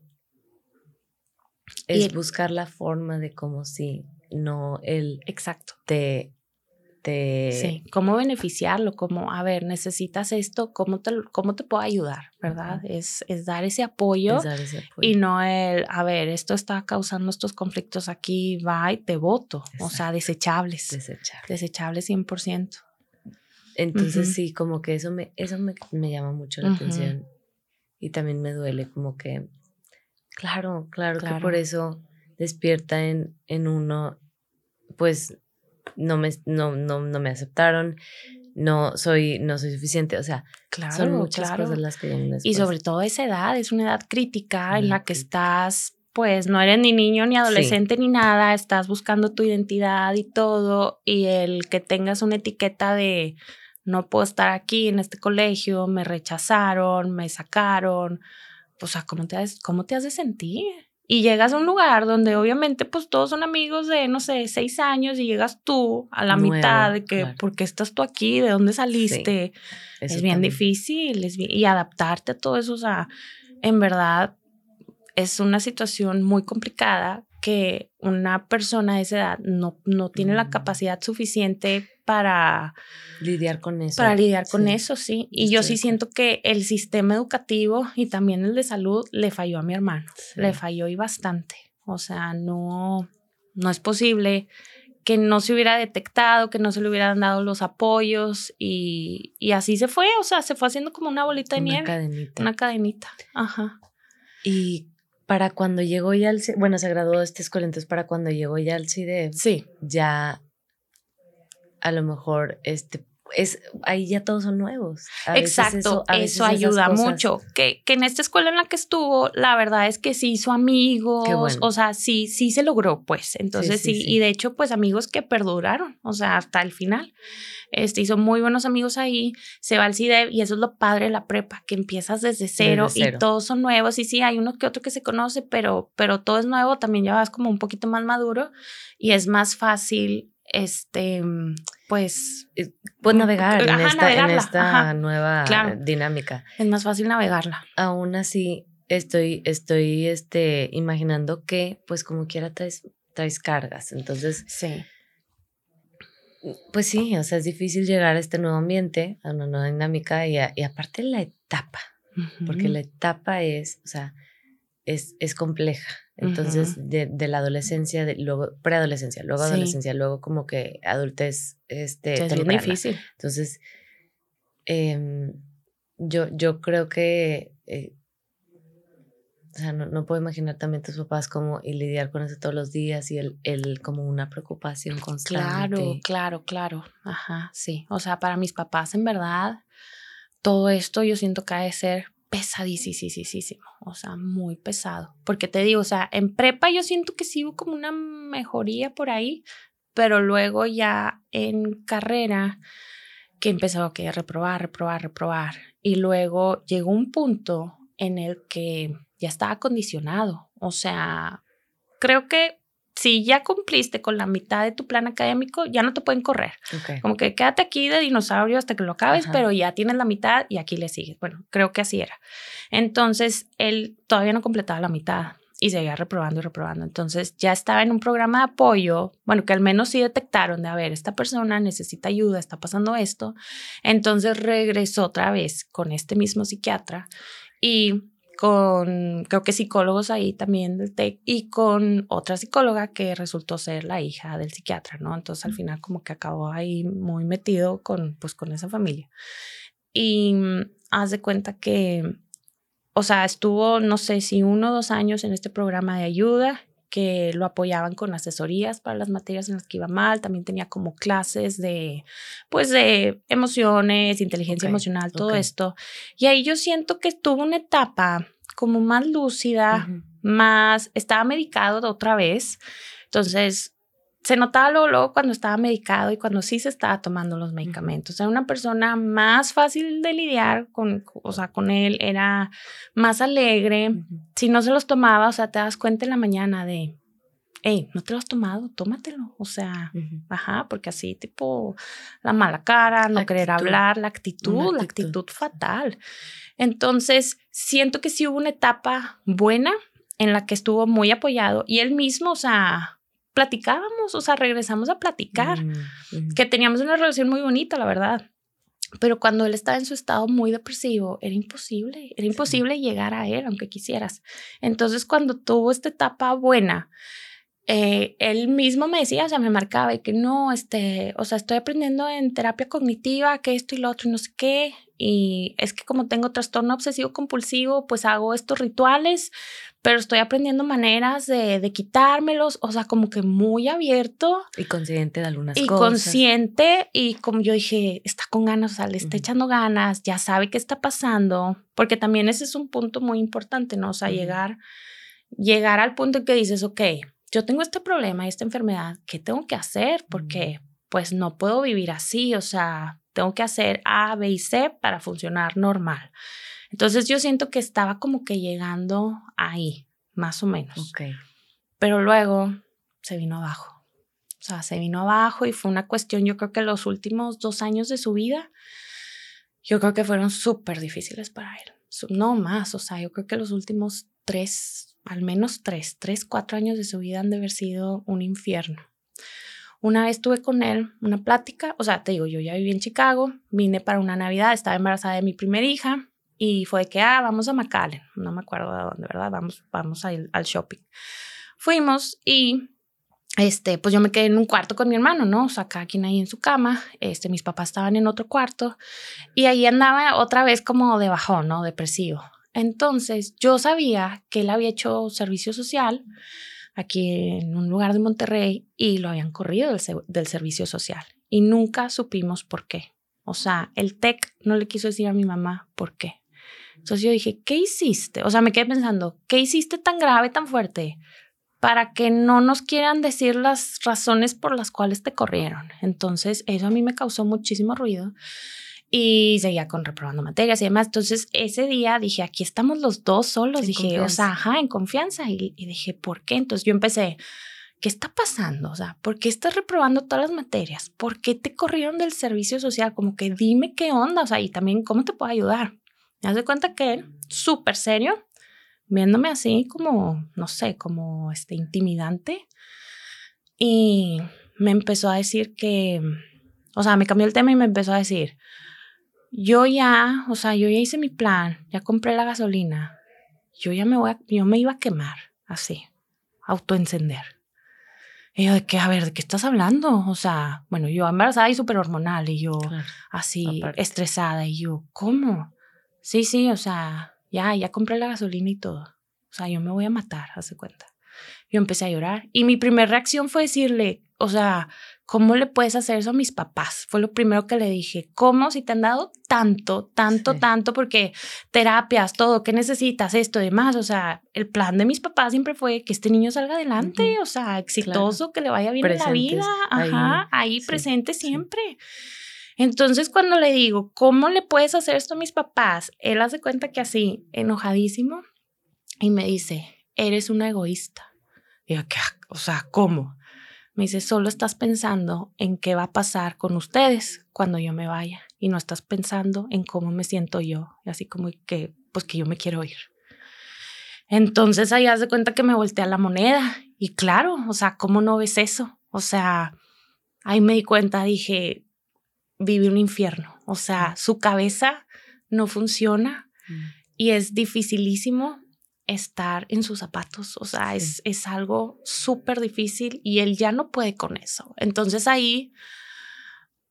es buscar la forma de cómo si no el... Exacto. Te Sí, cómo beneficiarlo, cómo, a ver, necesitas esto, cómo te, cómo te puedo ayudar, ¿verdad? es, es, dar ese apoyo y no el, a ver, esto está causando estos conflictos aquí, va y te voto, o sea, desechables. Desechables. Desechables 100%. Entonces sí, como que eso me, eso me, me llama mucho la atención y también me duele como que, claro, claro, claro. que por eso despierta en, en uno, pues no me, no, no, no me aceptaron, no soy, no soy suficiente. O sea, claro, son muchas cosas las que vienen Y sobre todo esa edad, es una edad crítica en la que estás, pues no eres ni niño ni adolescente ni nada, estás buscando tu identidad y todo, y el que tengas una etiqueta de no puedo estar aquí en este colegio, me rechazaron, me sacaron, o sea, ¿cómo te cómo te has de sentir? Y llegas a un lugar donde obviamente pues todos son amigos de, no sé, seis años y llegas tú a la mitad de que, ¿por qué estás tú aquí? ¿De dónde saliste? es bien difícil y adaptarte a todo eso, o sea, en verdad es una situación muy complicada que una persona de esa edad no, no tiene la mm. capacidad suficiente para lidiar con eso. Para lidiar con eso, sí. Y yo sí siento que el sistema educativo y también el de salud le falló a mi hermano. Le falló y bastante. O sea, no, no es posible que no se hubiera detectado, que no se le hubieran dado los apoyos y, y así se fue, o sea, se fue haciendo como una bolita de una nieve. Cadenita. Una cadenita. Ajá. Y para cuando llegó ya al bueno, se graduó de esta escuela, entonces para cuando llegó ya al CIDE, sí. ya a lo mejor este es ahí ya todos son nuevos. Exacto, eso, ayuda mucho. Que, que en esta escuela en la que estuvo, la verdad es que sí hizo amigos, o sea, sí, sí se logró, pues. Entonces sí, y de hecho, pues amigos que perduraron, o sea, hasta el final. Este, hizo muy buenos amigos ahí, se va al CIDEV y eso es lo padre de la prepa, que empiezas desde cero, y todos son nuevos y sí, hay uno que otro que se conoce, pero, pero todo es nuevo, también ya vas como un poquito más maduro y es más fácil este, pues... Eh, pues navegar en esta, nueva dinámica. Es más fácil navegarla. Aún así, estoy, estoy este, imaginando que, pues como quiera, traes, traes cargas. Entonces, sí. Pues sí, o sea, es difícil llegar a este nuevo ambiente, a una nueva dinámica y, y aparte la etapa, porque la etapa es, o sea, es, es compleja. Entonces, de, de, la adolescencia, de, luego preadolescencia, luego adolescencia, luego como que adultez, este, es difícil. Entonces, em, yo, yo creo que, eh, o sea, no, no, puedo imaginar también tus papás como y lidiar con eso todos los días y el, el como una preocupación constante. Claro, claro, claro. Ajá, sí. O sea, para mis papás, en verdad, todo esto yo siento que ha de ser pesadísimo, o sea, muy pesado. Porque te digo, o sea, en prepa yo siento que sí como una mejoría por ahí, pero luego ya en carrera que empezó a reprobar, reprobar, reprobar. Y luego llegó un punto en el que ya estaba condicionado. O sea, creo que si ya cumpliste con la mitad de tu plan académico, ya no te pueden correr. Como que quédate aquí de dinosaurio hasta que lo acabes, pero ya tienes la mitad y aquí le sigues. Bueno, creo que así era. Entonces, él todavía no completaba la mitad y seguía reprobando y reprobando. Entonces, ya estaba en un programa de apoyo, bueno, que al menos sí detectaron de, a ver, esta persona necesita ayuda, está pasando esto. Entonces, regresó otra vez con este mismo psiquiatra y con, creo que psicólogos ahí también del TEC y con otra psicóloga que resultó ser la hija del psiquiatra, ¿no? Entonces al final como que acabó ahí muy metido con, pues, con esa familia. Y mm, haz de cuenta que o sea, estuvo, no sé si uno o dos años en este programa de ayuda que lo apoyaban con asesorías para las materias en las que iba mal, también tenía como clases de, pues, de emociones, inteligencia emocional, todo esto. Y ahí yo siento que tuvo una etapa como más lúcida, más, estaba medicado de otra vez, entonces se notaba luego, cuando estaba medicado y cuando sí se estaba tomando los medicamentos. Era una persona más fácil de lidiar con, o sea, con él, era más alegre. Si no se los tomaba, o sea, te das cuenta en la mañana de, hey, no te lo has tomado, tómatelo. O sea, ajá, porque así tipo la mala cara, no querer hablar, la actitud, la actitud fatal. Entonces, siento que sí hubo una etapa buena en la que estuvo muy apoyado y él mismo, o sea, platicábamos, o sea, regresamos a platicar, mm, que teníamos una relación muy bonita, la verdad. Pero cuando él estaba en su estado muy depresivo, era imposible, era imposible llegar a él, aunque quisieras. Entonces, cuando tuvo esta etapa buena, eh, él mismo me decía, o sea, me marcaba y que no, este, o sea, estoy aprendiendo en terapia cognitiva, que esto y lo otro no sé qué. Y es que como tengo trastorno obsesivo compulsivo, pues hago estos rituales pero estoy aprendiendo maneras de, de, quitármelos, o sea, como que muy abierto. Y consciente de algunas cosas. Y consciente, y como yo dije, está con ganas, o sea, le está echando ganas, ya sabe qué está pasando, porque también ese es un punto muy importante, ¿no? O sea, llegar, llegar al punto en que dices, ok, yo tengo este problema y esta enfermedad, ¿qué tengo que hacer? Porque pues no puedo vivir así, o sea, tengo que hacer A, B y C para funcionar normal. Entonces yo siento que estaba como que llegando ahí, más o menos. Okay. Pero luego se vino abajo. O sea, se vino abajo y fue una cuestión, yo creo que los últimos dos años de su vida, yo creo que fueron súper difíciles para él. No más, o sea, yo creo que los últimos tres, al menos tres, tres, cuatro años de su vida han de haber sido un infierno. Una vez tuve con él una plática, o sea, te digo, yo ya viví en Chicago, vine para una Navidad, estaba embarazada de mi primera hija, y fue que, ah, vamos a McAllen, no me acuerdo de dónde, ¿verdad? Vamos, vamos al shopping. Fuimos y, este, pues yo me quedé en un cuarto con mi hermano, ¿no? O sea, cada quien ahí en su cama, este, mis papás estaban en otro cuarto y ahí andaba otra vez como de bajón, ¿no? Depresivo. Entonces, yo sabía que él había hecho servicio social aquí en un lugar de Monterrey y lo habían corrido del, servicio social y nunca supimos por qué. O sea, el TEC no le quiso decir a mi mamá por qué. Entonces yo dije, ¿qué hiciste? O sea, me quedé pensando, ¿qué hiciste tan grave, tan fuerte? para que no nos quieran decir las razones por las cuales te corrieron. Entonces, eso a mí me causó muchísimo ruido y seguía con reprobando materias y demás. Entonces, ese día dije, aquí estamos los dos solos. dije, o sea, ajá, en confianza. Y, y, dije, ¿por qué? Entonces yo empecé, ¿qué está pasando? O sea, ¿por qué estás reprobando todas las materias? ¿Por qué te corrieron del servicio social? Como que dime qué onda, o sea, y también cómo te puedo ayudar. Me hace cuenta que él, súper serio, viéndome así como, no sé, como este intimidante. Y me empezó a decir que, o sea, me cambió el tema y me empezó a decir, yo ya, o sea, yo ya hice mi plan, ya compré la gasolina, yo ya me voy a, yo me iba a quemar, así, autoencender. Y yo, de qué, a ver, ¿de qué estás hablando? O sea, bueno, yo embarazada y súper hormonal y yo así estresada y yo, ¿cómo? Sí, sí, o sea, ya, ya compré la gasolina y todo. O sea, yo me voy a matar, hace cuenta. Yo empecé a llorar y mi primera reacción fue decirle, o sea, ¿cómo le puedes hacer eso a mis papás? Fue lo primero que le dije. ¿Cómo si te han dado tanto, tanto, tanto? Porque terapias, todo, ¿qué necesitas? Esto, demás. O sea, el plan de mis papás siempre fue que este niño salga adelante, o sea, exitoso, que le vaya bien en la vida. Ajá, ahí, presente siempre. Entonces, cuando le digo, ¿cómo le puedes hacer esto a mis papás? Él hace cuenta que así, enojadísimo, y me dice, eres una egoísta. Digo, ¿qué? O sea, ¿cómo? Me dice, solo estás pensando en qué va a pasar con ustedes cuando yo me vaya y no estás pensando en cómo me siento yo, y así como que, pues que yo me quiero ir. Entonces ahí hace cuenta que me voltea la moneda y claro, o sea, ¿cómo no ves eso? O sea, ahí me di cuenta, dije, vive un infierno. O sea, su cabeza no funciona mm. y es dificilísimo estar en sus zapatos. O sea, es, es algo súper difícil y él ya no puede con eso. Entonces ahí,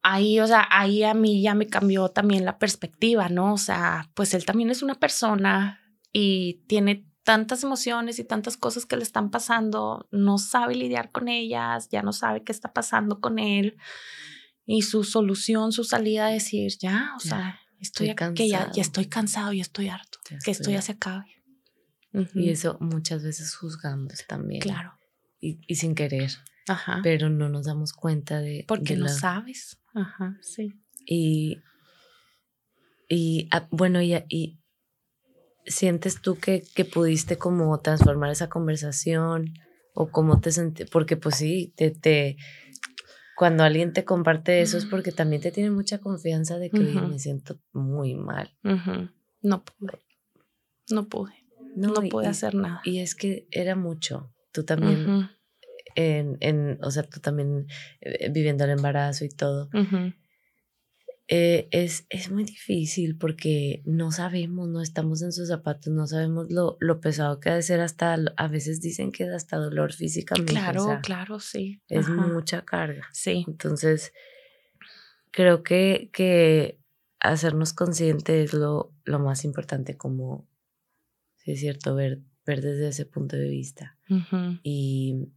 ahí, o sea, ahí a mí ya me cambió también la perspectiva, ¿no? O sea, pues él también es una persona y tiene tantas emociones y tantas cosas que le están pasando, no sabe lidiar con ellas, ya no sabe qué está pasando con él y su solución, su salida es decir, ya, o sea, estoy, que ya, ya, estoy cansado, ya estoy harto, que esto ya se acabe. Y eso muchas veces juzgamos también. Claro. Y, y sin querer. Ajá. Pero no nos damos cuenta de... Porque no sabes. Ajá, sí. Y, y ah, bueno, y, y, sientes tú que, que pudiste como transformar esa conversación o cómo te sentí, porque pues sí, te, te, cuando alguien te comparte eso es porque también te tiene mucha confianza de que me siento muy mal. No pude, no pude, no, pude hacer nada. Y es que era mucho, tú también, en, en, o sea, tú también eh, viviendo el embarazo y todo. Eh, es, es muy difícil porque no sabemos, no estamos en sus zapatos, no sabemos lo, lo pesado que ha de ser hasta, a veces dicen que es hasta dolor físicamente. Claro, claro, sí. Es mucha carga. Sí. Entonces, creo que, que hacernos conscientes es lo, lo más importante, como, si es cierto, ver, ver desde ese punto de vista. y,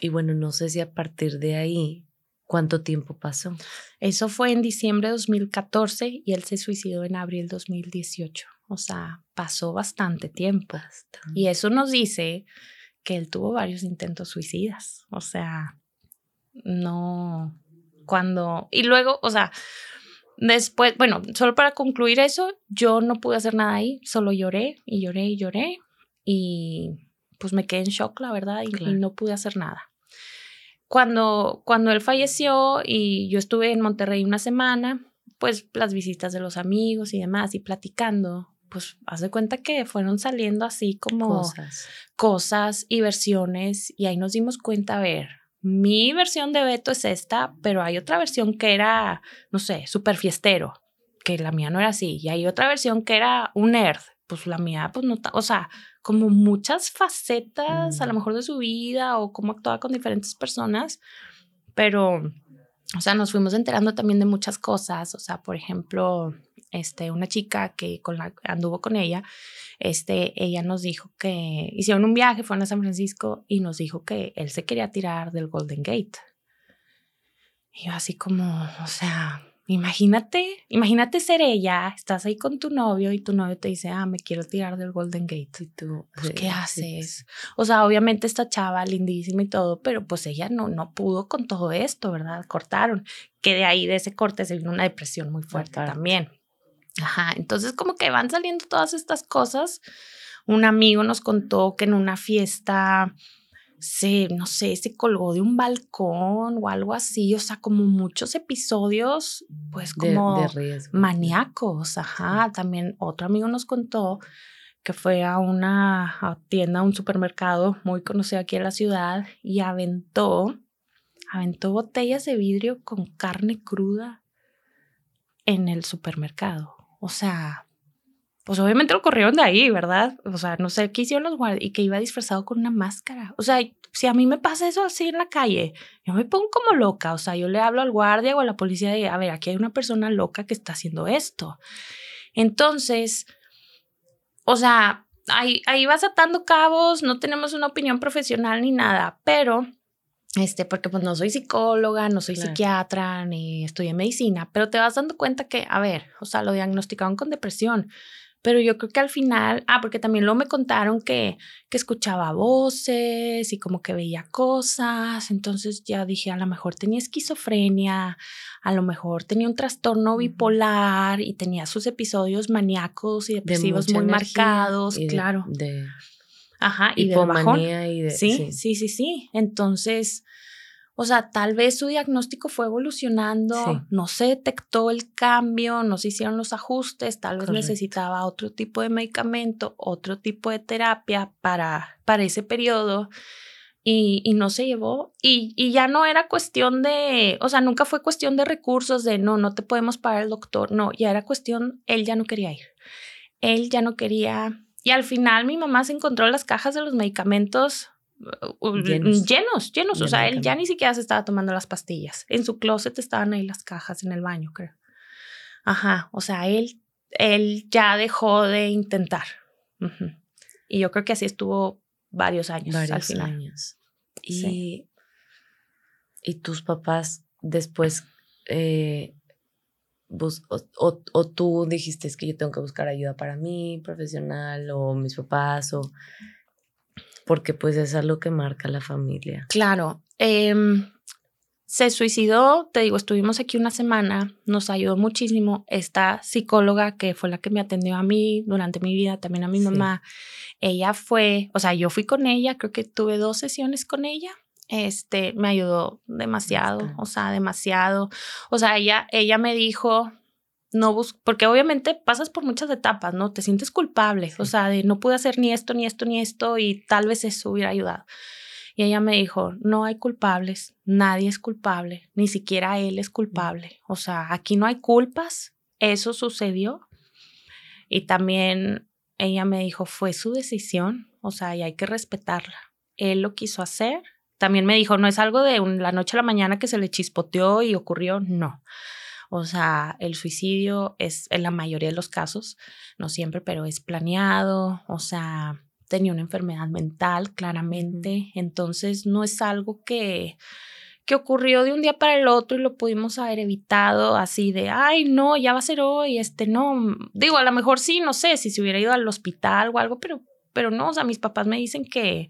y bueno, no sé si a partir de ahí ¿Cuánto tiempo pasó? Eso fue en diciembre de 2014 y él se suicidó en abril de 2018. O sea, pasó bastante tiempo. Y eso nos dice que él tuvo varios intentos suicidas. O sea, no, cuando... Y luego, o sea, después, bueno, solo para concluir eso, yo no pude hacer nada ahí, solo lloré y lloré y lloré y pues me quedé en shock, la verdad, y no pude hacer nada. Cuando, cuando él falleció y yo estuve en Monterrey una semana, pues las visitas de los amigos y demás y platicando, pues haz de cuenta que fueron saliendo así como cosas. cosas y versiones y ahí nos dimos cuenta, a ver, mi versión de Beto es esta, pero hay otra versión que era, no sé, súper fiestero, que la mía no era así, y hay otra versión que era un nerd, pues la mía, pues no, o sea, como muchas facetas a lo mm. mejor de su vida o cómo actuaba con diferentes personas, pero, o sea, nos fuimos enterando también de muchas cosas, o sea, por ejemplo, este, una chica que con la, anduvo con ella, este, ella nos dijo que hicieron un viaje, fueron a San Francisco y nos dijo que él se quería tirar del Golden Gate. Y yo así como, o sea, Imagínate, imagínate ser ella, estás ahí con tu novio y tu novio te dice, ah, me quiero tirar del Golden Gate. Y tú, pues, ¿qué haces? O sea, obviamente esta chava lindísima y todo, pero pues ella no, no pudo con todo esto, ¿verdad? Cortaron. Que de ahí, de ese corte, se vino una depresión muy fuerte también. Ajá, entonces como que van saliendo todas estas cosas. Un amigo nos contó que en una fiesta se, no sé, se colgó de un balcón o algo así, o sea, como muchos episodios, pues como de, maníacos, ajá. También otro amigo nos contó que fue a una tienda, a un supermercado muy conocido aquí en la ciudad y aventó, aventó botellas de vidrio con carne cruda en el supermercado. O sea, pues obviamente lo corrieron de ahí, ¿verdad? O sea, no sé qué hicieron los guardias y que iba disfrazado con una máscara. O sea, si a mí me pasa eso así en la calle, yo me pongo como loca. O sea, yo le hablo al guardia o a la policía de, a ver, aquí hay una persona loca que está haciendo esto. Entonces, o sea, ahí, ahí vas atando cabos, no tenemos una opinión profesional ni nada, pero este, porque pues no soy psicóloga, no soy psiquiatra, ni estudié medicina, pero te vas dando cuenta que, a ver, o sea, lo diagnosticaron con depresión, pero yo creo que al final, ah, porque también luego me contaron que, que escuchaba voces y como que veía cosas, entonces ya dije, a lo mejor tenía esquizofrenia, a lo mejor tenía un trastorno bipolar y tenía sus episodios maníacos y depresivos muy marcados, claro. De, Ajá, y de bajón. Y de, sí, sí, sí, sí. Entonces, o sea, tal vez su diagnóstico fue evolucionando, no se detectó el cambio, no se hicieron los ajustes, tal vez necesitaba otro tipo de medicamento, otro tipo de terapia para, para ese periodo y, y no se llevó. Y, y, ya no era cuestión de, o sea, nunca fue cuestión de recursos, de no, no te podemos pagar el doctor, no, ya era cuestión, él ya no quería ir. Él ya no quería. Y al final mi mamá se encontró las cajas de los medicamentos llenos, llenos. O sea, él ya ni siquiera se estaba tomando las pastillas. En su closet estaban ahí las cajas en el baño, creo. Ajá, o sea, él, él ya dejó de intentar. Y yo creo que así estuvo varios años varios al final. años. Y, y tus papás después, eh, o, o, tú dijiste es que yo tengo que buscar ayuda para mí, profesional, o mis papás, o porque pues es algo que marca la familia. Claro. Em, se suicidó, te digo, estuvimos aquí una semana, nos ayudó muchísimo esta psicóloga que fue la que me atendió a mí durante mi vida, también a mi mamá. Ella fue, o sea, yo fui con ella, creo que tuve dos sesiones con ella. Este, me ayudó demasiado, o sea, demasiado. O sea, ella, ella me dijo, no bus porque obviamente pasas por muchas etapas, ¿no? Te sientes culpable, o sea, de no pude hacer ni esto, ni esto, ni esto, y tal vez eso hubiera ayudado. Y ella me dijo, no hay culpables, nadie es culpable, ni siquiera él es culpable. O sea, aquí no hay culpas, eso sucedió. Y también ella me dijo, fue su decisión, o sea, y hay que respetarla. Él lo quiso hacer. También me dijo, no es algo de la noche a la mañana que se le chispoteó y ocurrió, no. O sea, el suicidio es en la mayoría de los casos, no siempre, pero es planeado, o sea, tenía una enfermedad mental, claramente. Entonces, no es algo que, que ocurrió de un día para el otro y lo pudimos haber evitado así de, ay, no, ya va a ser hoy, este, no. Mm, digo, a lo mejor sí, no sé, si se hubiera ido al hospital o algo, pero, pero no, o sea, mis papás me dicen que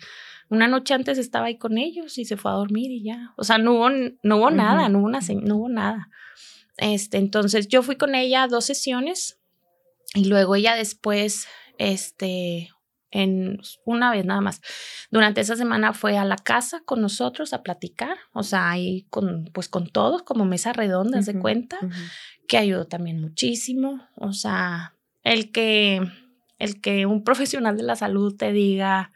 una noche antes estaba ahí con ellos y se fue a dormir y ya. O sea, no hubo, no hubo nada, no hubo, una, no hubo nada. Este, entonces, yo fui con ella dos sesiones y luego ella después, este, en una vez nada más. Durante esa semana fue a la casa con nosotros a platicar, o sea, ahí con, pues con todos, como mesa redonda, de cuenta, que ayudó también muchísimo. O sea, el que, el que un (laughs) profesional de la salud te diga,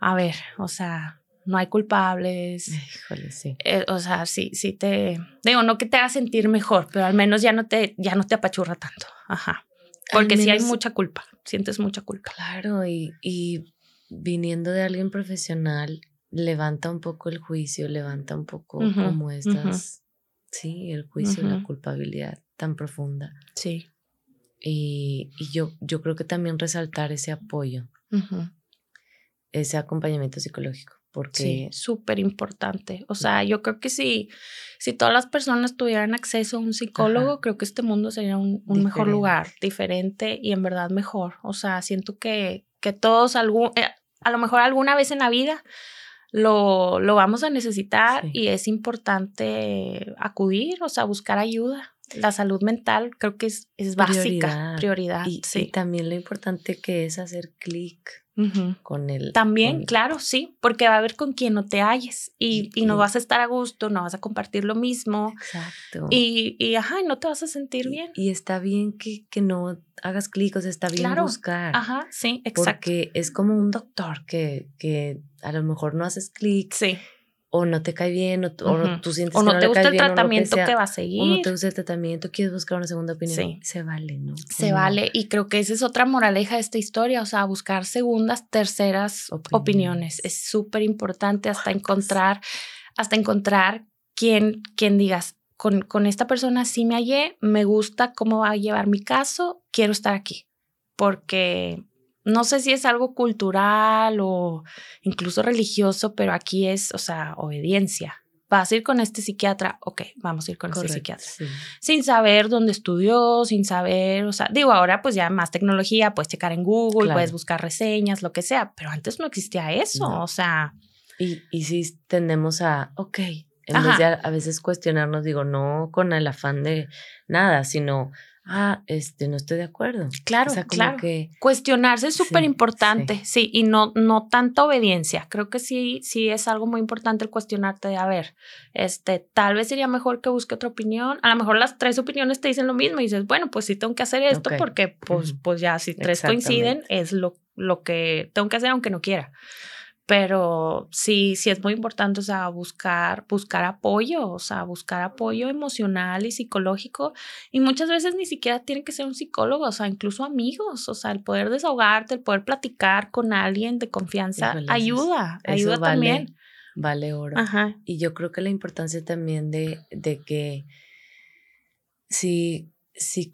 a ver, o sea, no hay culpables. Híjole, sí. Eh, o sea, sí, sí te, digo, no que te haga sentir mejor, pero al menos ya no te, ya no te apachurra tanto. Ajá. Porque sí hay mucha culpa, sientes mucha culpa. Claro, y, y viniendo de alguien profesional, levanta un poco el juicio, levanta un poco como estas, sí, el juicio, la culpabilidad tan profunda. Sí. Y, y, yo, yo creo que también resaltar ese apoyo, ese acompañamiento psicológico porque... Sí, súper importante. O sea, yo creo que si, si todas las personas tuvieran acceso a un psicólogo, creo que este mundo sería un, mejor lugar, diferente y en verdad mejor. O sea, siento que, que todos, algún, eh, a lo mejor alguna vez en la vida, lo, lo vamos a necesitar y es importante acudir, o sea, buscar ayuda. La salud mental creo que es, es básica, prioridad. Y, sí. y también lo importante que es hacer clic con el... También, claro, sí, porque va a haber con quien no te halles y, y, no vas a estar a gusto, no vas a compartir lo mismo. Exacto. Y, y ajá, no te vas a sentir bien. Y está bien que, que no hagas clic, o sea, está bien buscar. Ajá, sí, exacto. Porque es como un doctor que, que a lo mejor no haces clic. Sí o no te cae bien, o, o tú sientes o no, te gusta el tratamiento que, va a seguir. O no te gusta el tratamiento, quieres buscar una segunda opinión. Sí. Se vale, ¿no? Se vale. Y creo que esa es otra moraleja de esta historia, o sea, buscar segundas, terceras opiniones. Es súper importante hasta encontrar, hasta encontrar quien, quien digas, con, con esta persona sí me hallé, me gusta cómo va a llevar mi caso, quiero estar aquí. Porque no sé si es algo cultural o incluso religioso, pero aquí es, o sea, obediencia. Vas a ir con este psiquiatra, ok, vamos a ir con este psiquiatra. Sin saber dónde estudió, sin saber, o sea, digo, ahora pues ya más tecnología, puedes checar en Google, puedes buscar reseñas, lo que sea, pero antes no existía eso, o sea. Y, y sí tendemos a, ok, en vez de a veces cuestionarnos, digo, no con el afán de nada, sino ah, este, no estoy de acuerdo. Claro, claro. Que, Cuestionarse es súper importante, sí. y no, no tanta obediencia. Creo que sí, sí es algo muy importante el cuestionarte de, a ver, este, tal vez sería mejor que busque otra opinión. A lo mejor las tres opiniones te dicen lo mismo y dices, bueno, pues sí tengo que hacer esto porque, pues, pues ya, si tres coinciden, es lo, lo que tengo que hacer aunque no quiera pero sí, sí es muy importante, o sea, buscar, buscar apoyo, o sea, buscar apoyo emocional y psicológico. Y muchas veces ni siquiera tiene que ser un psicólogo, o sea, incluso amigos, o sea, el poder desahogarte, el poder platicar con alguien de confianza ayuda, ayuda también. Vale oro. Ajá. Y yo creo que la importancia también de, de que si, si,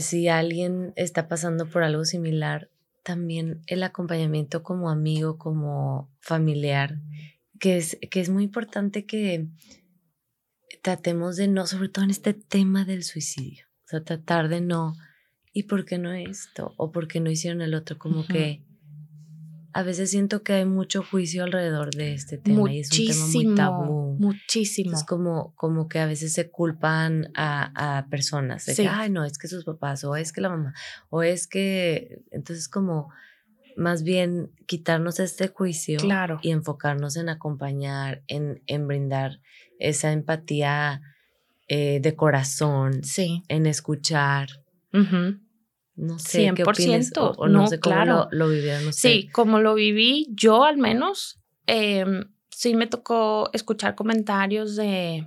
si alguien está pasando por algo similar, también el acompañamiento como amigo, como familiar, que es, que es muy importante que tratemos de no, sobre todo en este tema del suicidio, o sea, tratar de no, ¿y por qué no esto? ¿O por qué no hicieron el otro? Como que a veces siento que hay mucho juicio alrededor de este tema muchísimo, y es un tema muy tabú. Muchísimo. Es como, como que a veces se culpan a, a personas de que, ay, no, es que sus papás, o es que la mamá, o es que. Entonces, como más bien quitarnos este juicio claro. y enfocarnos en acompañar, en, en brindar esa empatía eh, de corazón, sí. en escuchar. No sé, 100%. o, no, sé cómo lo, lo vivieron Sí, como lo viví yo al menos, em, sí me tocó escuchar comentarios de,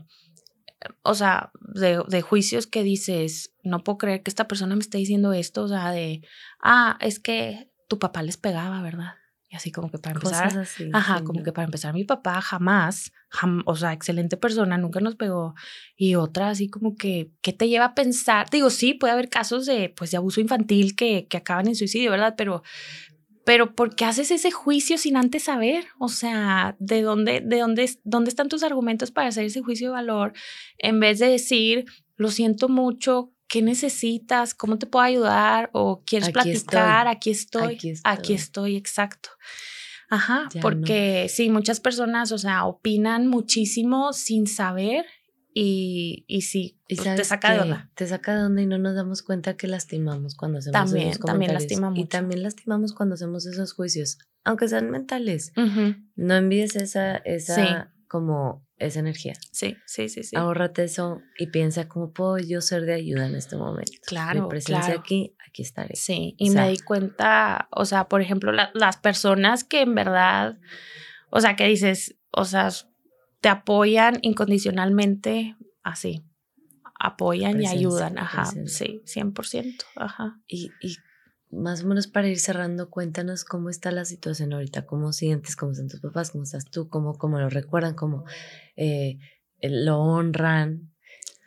o sea, de, de, juicios que dices, no puedo creer que esta persona me esté diciendo esto, o sea, de, ah, es que tu papá les pegaba, ¿verdad? Y así como que para empezar, ajá, como que para empezar mi papá jamás, o sea, excelente persona, nunca nos pegó. Y otra así como que, ¿qué te lleva a pensar? Digo, sí, puede haber casos de, pues, de abuso infantil que, que acaban en suicidio, ¿verdad? Pero, pero ¿por qué haces ese juicio sin antes saber? O sea, ¿de dónde, de dónde, dónde están tus argumentos para hacer ese juicio de valor? En vez de decir, lo siento mucho, ¿qué necesitas? ¿Cómo te puedo ayudar? ¿O quieres platicar? Aquí, estoy. aquí estoy. exacto. Ajá, porque sí, muchas personas, o sea, opinan muchísimo sin saber y, y sí, ¿Y pues, te saca de onda. Te saca de onda y no nos damos cuenta que lastimamos cuando hacemos también, esos También lastimamos. Y también lastimamos cuando hacemos esos juicios, aunque sean mentales. No envíes esa, esa como esa energía. Sí, sí, sí, sí. Ahórrate eso y piensa cómo puedo yo ser de ayuda en este momento. Claro. Mi presencia aquí, aquí estaré. Sí, y me di cuenta, o sea, por ejemplo, las personas que en verdad, o sea, que dices, o sea, te apoyan incondicionalmente, así, apoyan y ayudan, ajá, sí, 100%, ajá. Y, y más o menos para ir cerrando, cuéntanos cómo está la situación ahorita, cómo sientes, cómo están tus papás, cómo estás tú, cómo, cómo lo recuerdan, cómo eh, lo honran,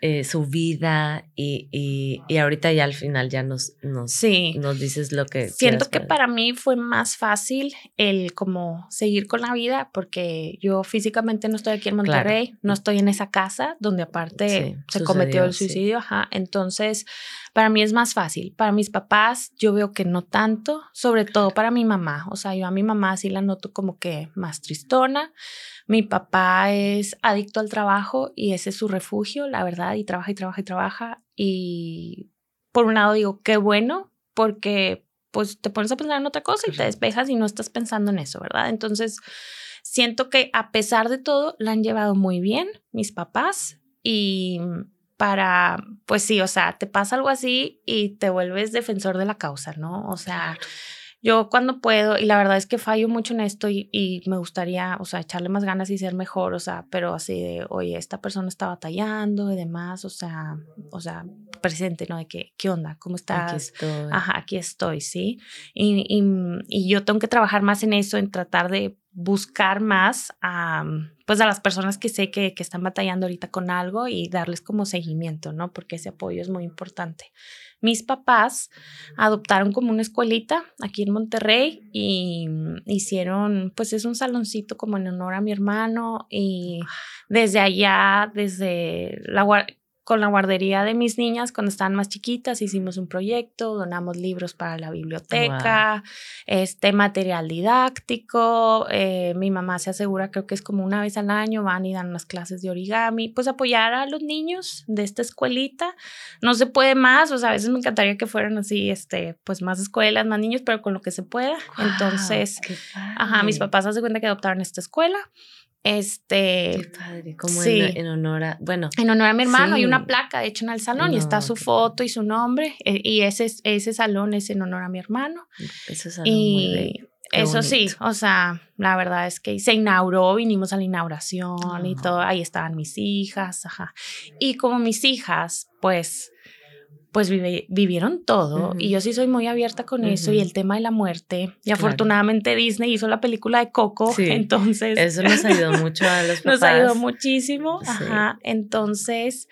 eh, su vida y, y, y, ahorita ya al final ya nos, nos, sí. nos dices lo que... Siento que para mí fue más fácil el como seguir con la vida porque yo físicamente no estoy aquí en Monterrey, no estoy en esa casa donde aparte se cometió el suicidio, ajá, entonces para mí es más fácil. Para mis papás yo veo que no tanto, sobre todo para mi mamá, o sea, yo a mi mamá sí la noto como que más tristona mi papá es adicto al trabajo y ese es su refugio, la verdad, y trabaja y trabaja y trabaja. Y por un lado digo, qué bueno, porque pues te pones a pensar en otra cosa y te despejas y no estás pensando en eso, ¿verdad? Entonces, siento que a pesar de todo, la han llevado muy bien mis papás y para, pues sí, o sea, te pasa algo así y te vuelves defensor de la causa, ¿no? O sea, yo cuando puedo, y la verdad es que fallo mucho en esto y, me gustaría, o sea, echarle más ganas y ser mejor, o sea, pero así de, oye, esta persona está batallando y demás, o sea, o sea, presente, ¿no? De que, ¿qué onda? ¿Cómo estás? Aquí estoy. Ajá, aquí estoy, ¿sí? Y, y, y yo tengo que trabajar más en eso, en tratar de buscar más a, pues a las personas que sé que, que están batallando ahorita con algo y darles como seguimiento, ¿no? Porque ese apoyo es muy importante mis papás adoptaron como una escuelita aquí en Monterrey y hicieron, pues es un saloncito como en honor a mi hermano y desde allá, desde la con la guardería de mis niñas cuando estaban más chiquitas hicimos un proyecto, donamos libros para la biblioteca, este material didáctico, eh, mi mamá se asegura, creo que es como una vez al año, van y dan unas clases de origami, pues apoyar a los niños de esta escuelita, no se puede más, o sea, a veces me encantaría que fueran así, este, pues más escuelas, más niños, pero con lo que se pueda, entonces, ajá, mis papás se cuenta que adoptaron esta escuela, este. Qué padre, como sí, en, honor a. Bueno. En honor a mi hermano, hay una placa, de hecho, en el salón y está su foto y su nombre. Eh, y ese, ese salón es en honor a mi hermano. Ese salón y Eso sí, o sea, la verdad es que se inauguró, vinimos a la inauguración y todo, ahí estaban mis hijas, ajá. Y como mis hijas, pues pues vivieron todo y yo sí soy muy abierta con eso y el tema de la muerte. Y afortunadamente Disney hizo la película de Coco, entonces... Eso nos ayudó mucho a los papás. (laughs) Nos ayudó muchísimo, ajá. Entonces,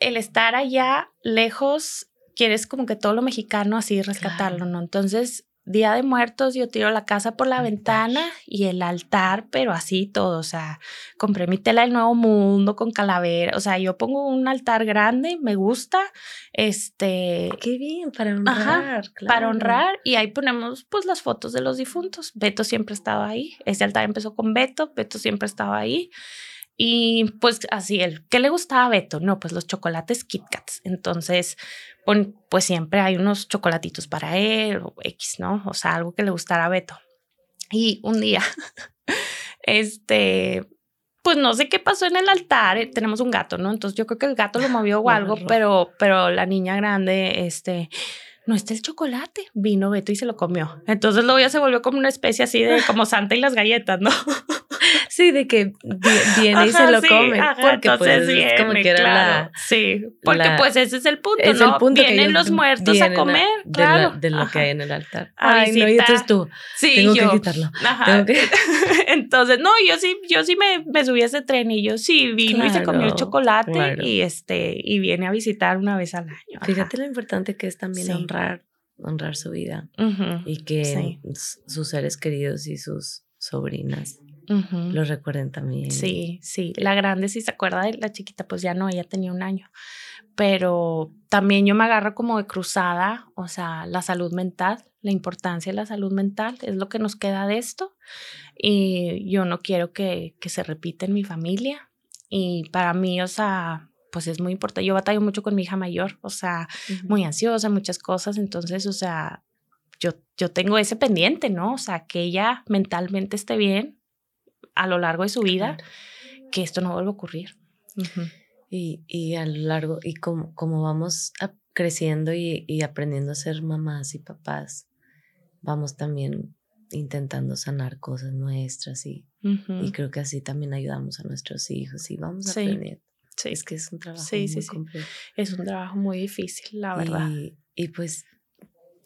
el estar allá lejos, quieres como que todo lo mexicano así rescatarlo, ¿no? Entonces, Día de Muertos yo tiro la casa por la ventana y el altar, pero así todo, o sea, compré mi tela del Nuevo Mundo con calavera, o sea, yo pongo un altar grande, me gusta, este... Qué bien, para honrar, Para honrar y ahí ponemos pues las fotos de los difuntos. Beto siempre estaba ahí, ese altar empezó con Beto, Beto siempre estaba ahí. Y pues así, el, ¿qué le gustaba a Beto? No, pues los chocolates Kit Kats. Entonces, pues siempre hay unos chocolatitos para él o X, ¿no? O sea, algo que le gustara a Beto. Y un día, (laughs) este, pues no sé qué pasó en el altar. Eh, tenemos un gato, ¿no? Entonces yo creo que el gato lo movió o algo, pero, pero la niña grande, este, no está el chocolate. Vino Beto y se lo comió. Entonces luego ya se volvió como una especie así de como Santa y las galletas, ¿no? (laughs) Sí, de que viene y se lo come. porque pues es como que era la, Sí, porque pues ese es el punto, es ¿no? El punto Vienen los muertos a comer, claro. De, lo que hay en el altar. Ay, no, y entonces tú, sí, tengo que quitarlo. Ajá. (laughs) entonces, no, yo sí, yo sí me, me subí a ese tren y yo sí vino y se comió el chocolate y este, y viene a visitar una vez al año. Fíjate lo importante que es también honrar, honrar su vida y que sus seres queridos y sus sobrinas lo recuerden también. Sí, sí. La grande, si se acuerda de la chiquita, pues ya no, ella tenía un año. Pero también yo me agarro como de cruzada, o sea, la salud mental, la importancia de la salud mental, es lo que nos queda de esto. Y yo no quiero que, que se repita en mi familia. Y para mí, o sea, pues es muy importante. Yo batallo mucho con mi hija mayor, o sea, muy ansiosa, muchas cosas. Entonces, o sea, yo, yo tengo ese pendiente, ¿no? O sea, que ella mentalmente esté bien a lo largo de su vida, que esto no vuelva a ocurrir. y, y, a lo largo, y como, como vamos creciendo y, y, aprendiendo a ser mamás y papás, vamos también intentando sanar cosas nuestras y, y creo que así también ayudamos a nuestros hijos y vamos a aprender Sí. Es que es un trabajo muy complejo. Es un trabajo muy difícil, la verdad. Y, y pues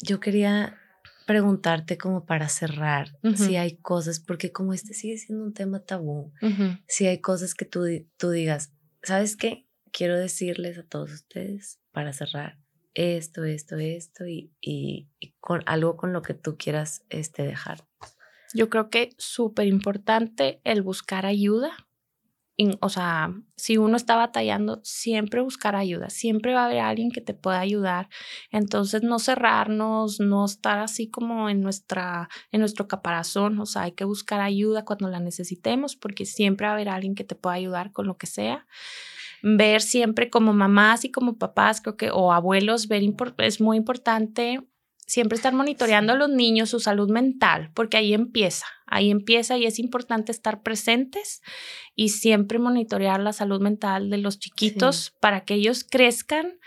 yo quería preguntarte como para cerrar si hay cosas, porque como este sigue siendo un tema tabú, si hay cosas que tú, tú digas, ¿sabes qué? Quiero decirles a todos ustedes para cerrar esto, esto, esto y, y, con algo con lo que tú quieras este, dejar. Yo creo que súper importante el buscar ayuda o sea, si uno está batallando, siempre buscar ayuda, siempre va a haber alguien que te pueda ayudar. Entonces, no cerrarnos, no estar así como en, nuestra, en nuestro caparazón, o sea, hay que buscar ayuda cuando la necesitemos porque siempre va a haber alguien que te pueda ayudar con lo que sea. Ver siempre como mamás y como papás, creo que, o abuelos, ver es muy importante siempre estar monitoreando a los niños su salud mental, porque ahí empieza, ahí empieza y es importante estar presentes y siempre monitorear la salud mental de los chiquitos para que ellos crezcan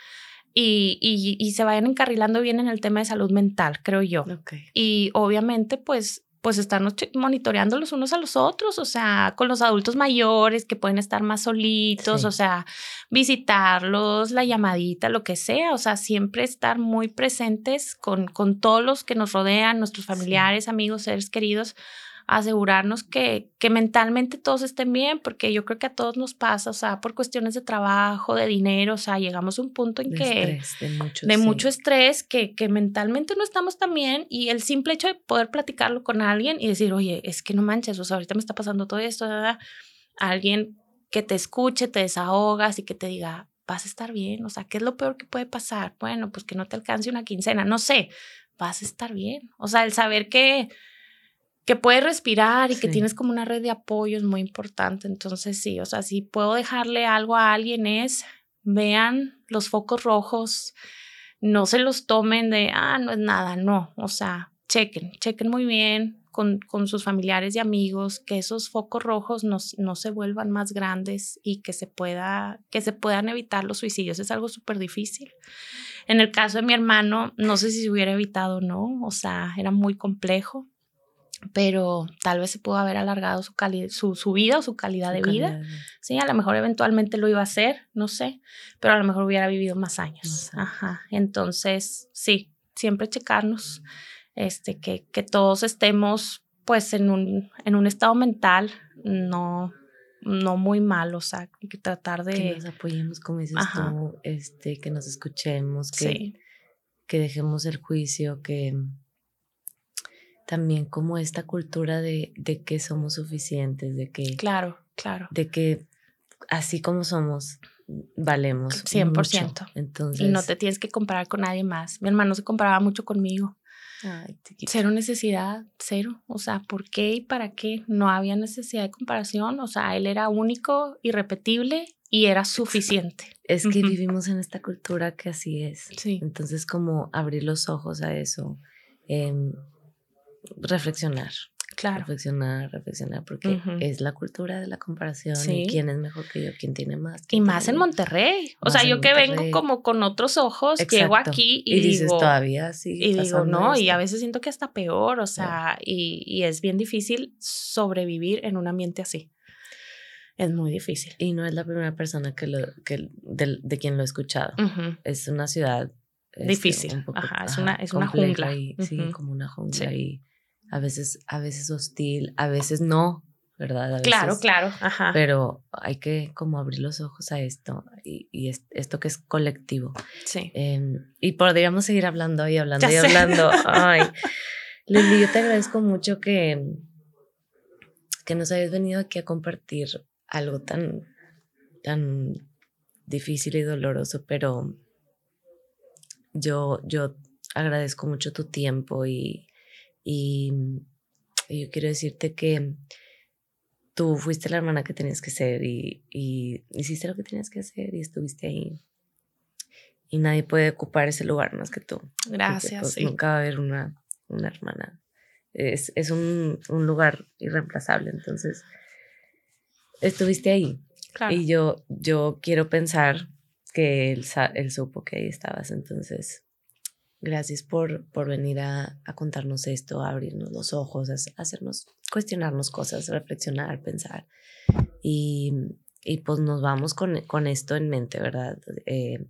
y, y, se vayan encarrilando bien en el tema de salud mental, creo yo. Y obviamente, pues pues estarnos monitoreando los unos a los otros, o sea, con los adultos mayores que pueden estar más solitos, o sea, visitarlos, la llamadita, lo que sea, o sea, siempre estar muy presentes con, con todos los que nos rodean, nuestros familiares, amigos, seres queridos, asegurarnos que, que mentalmente todos estén bien, porque yo creo que a todos nos pasa, o sea, por cuestiones de trabajo, de dinero, o sea, llegamos a un punto en que... de mucho, de mucho estrés, que, que mentalmente no estamos tan bien y el simple hecho de poder platicarlo con alguien y decir, oye, es que no manches, o sea, ahorita me está pasando todo esto, ¿verdad? alguien que te escuche, te desahogas y que te diga, vas a estar bien, o sea, ¿qué es lo peor que puede pasar? Bueno, pues que no te alcance una quincena, no sé, vas a estar bien. O sea, el saber que que puedes respirar y que tienes como una red de apoyo es muy importante. Entonces, sí, o sea, si puedo dejarle algo a alguien es, vean los focos rojos, no se los tomen de, ah, no es nada, no, o sea, chequen, chequen muy bien con, con sus familiares y amigos, que esos focos rojos no, no se vuelvan más grandes y que se, pueda, que se puedan evitar los suicidios. Es algo súper difícil. En el caso de mi hermano, no sé si se hubiera evitado o no, o sea, era muy complejo pero tal vez se pudo haber alargado su, su, su vida o su calidad de vida. Sí, a lo mejor eventualmente lo iba a hacer, no sé, pero a lo mejor hubiera vivido más años. Ajá. Entonces, sí, siempre checarnos, este, que, que todos estemos pues en un, en un estado mental no, no muy mal, o sea, que tratar de... Que nos apoyemos, como dices tú, este, que nos escuchemos, que, que dejemos el juicio, que también como esta cultura de, de que somos suficientes, de que... Claro, claro. De que así como somos, valemos. 100%. Mucho. Entonces... Y no te tienes que comparar con nadie más. Mi hermano se comparaba mucho conmigo. cero necesidad, cero. O sea, ¿por qué y para qué? No había necesidad de comparación. O sea, él era único, irrepetible y era suficiente. Es que vivimos en esta cultura que así es. Sí. Entonces, como abrir los ojos a eso, em, reflexionar. Claro. Reflexionar, reflexionar, porque es la cultura de la comparación. Sí. quién es mejor que yo, quién tiene más. y más en Monterrey. O sea, yo que vengo como con otros ojos, llego aquí y, dices, todavía sí. Y digo, no, y a veces siento que hasta peor, o sea, y, y es bien difícil sobrevivir en un ambiente así es muy difícil. Y no es la primera persona que lo, que, de, de quien lo he escuchado. Es una ciudad este, difícil. ajá, es una, es una jungla. Y, Sí, como una jungla y a veces, a veces hostil, a veces no, ¿verdad? claro, claro. Ajá. Pero hay que como abrir los ojos a esto y, y esto que es colectivo. Sí. Em, y podríamos seguir hablando y hablando y hablando. (laughs) Ay, Lili, yo te agradezco mucho que, que nos hayas venido aquí a compartir algo tan, tan difícil y doloroso, pero yo, yo agradezco mucho tu tiempo y, y, yo quiero decirte que tú fuiste la hermana que tenías que ser y, y, hiciste lo que tenías que hacer y estuviste ahí. Y nadie puede ocupar ese lugar más que tú. Gracias. Pues, nunca va a haber una, una hermana. Es, es un, un, lugar irreemplazable. Entonces, estuviste ahí. Y yo, yo quiero pensar que él, él supo que ahí estabas. Entonces, gracias por, por venir a, a contarnos esto, a abrirnos los ojos, a, hacernos cuestionarnos cosas, reflexionar, pensar. Y, y pues nos vamos con, con, esto en mente, ¿verdad? Eh,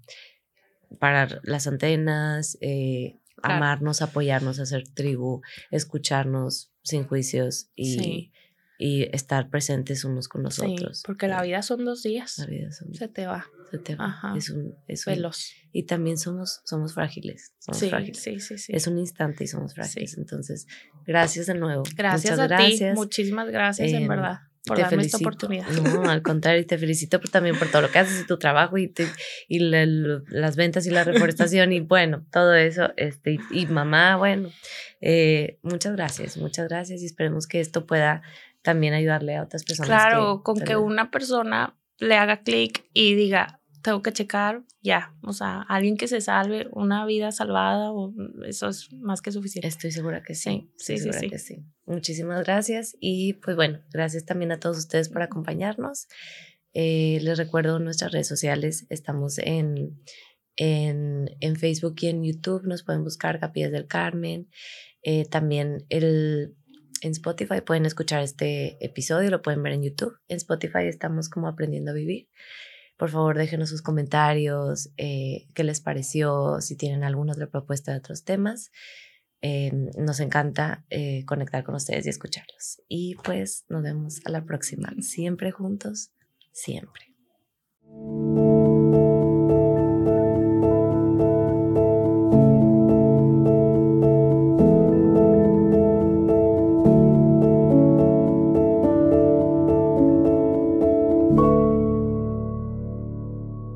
parar las antenas, eh, amarnos, apoyarnos, hacer tribu, escucharnos sin juicios y, y estar presentes unos con nosotros. Sí, porque la vida son dos días. La vida son, se te va. Te va. Ajá. Es un, es Veloz. y también somos, somos frágiles. Somos sí, frágiles. sí, sí, sí. Es un instante y somos frágiles. Entonces, gracias de nuevo. Gracias Muchas a gracias. ti. Muchísimas gracias, en em, verdad por darme esta oportunidad. No, al (laughs) contrario, te felicito también por todo lo que haces y tu trabajo y, y las ventas y la reforestación y bueno, todo eso. Este, y, mamá, bueno, eh, muchas gracias, muchas gracias y esperemos que esto pueda también ayudarle a otras personas. Claro, con que una persona le haga clic y diga, tengo que checar, ya, o sea, alguien que se salve, una vida salvada, o, eso es más que suficiente. Estoy segura que sí, sí, sí, sí, que sí. Muchísimas gracias y pues bueno, gracias también a todos ustedes por acompañarnos. Eh, les recuerdo nuestras redes sociales, estamos en, en, en, Facebook y en YouTube, nos pueden buscar Capillas del Carmen. Eh, también el en Spotify pueden escuchar este episodio, lo pueden ver en YouTube. En Spotify estamos como aprendiendo a vivir. Por favor, déjenos sus comentarios, eh, qué les pareció, si tienen alguna otra propuesta de otros temas. Eh, nos encanta eh, conectar con ustedes y escucharlos. Y pues nos vemos a la próxima. Siempre juntos, siempre.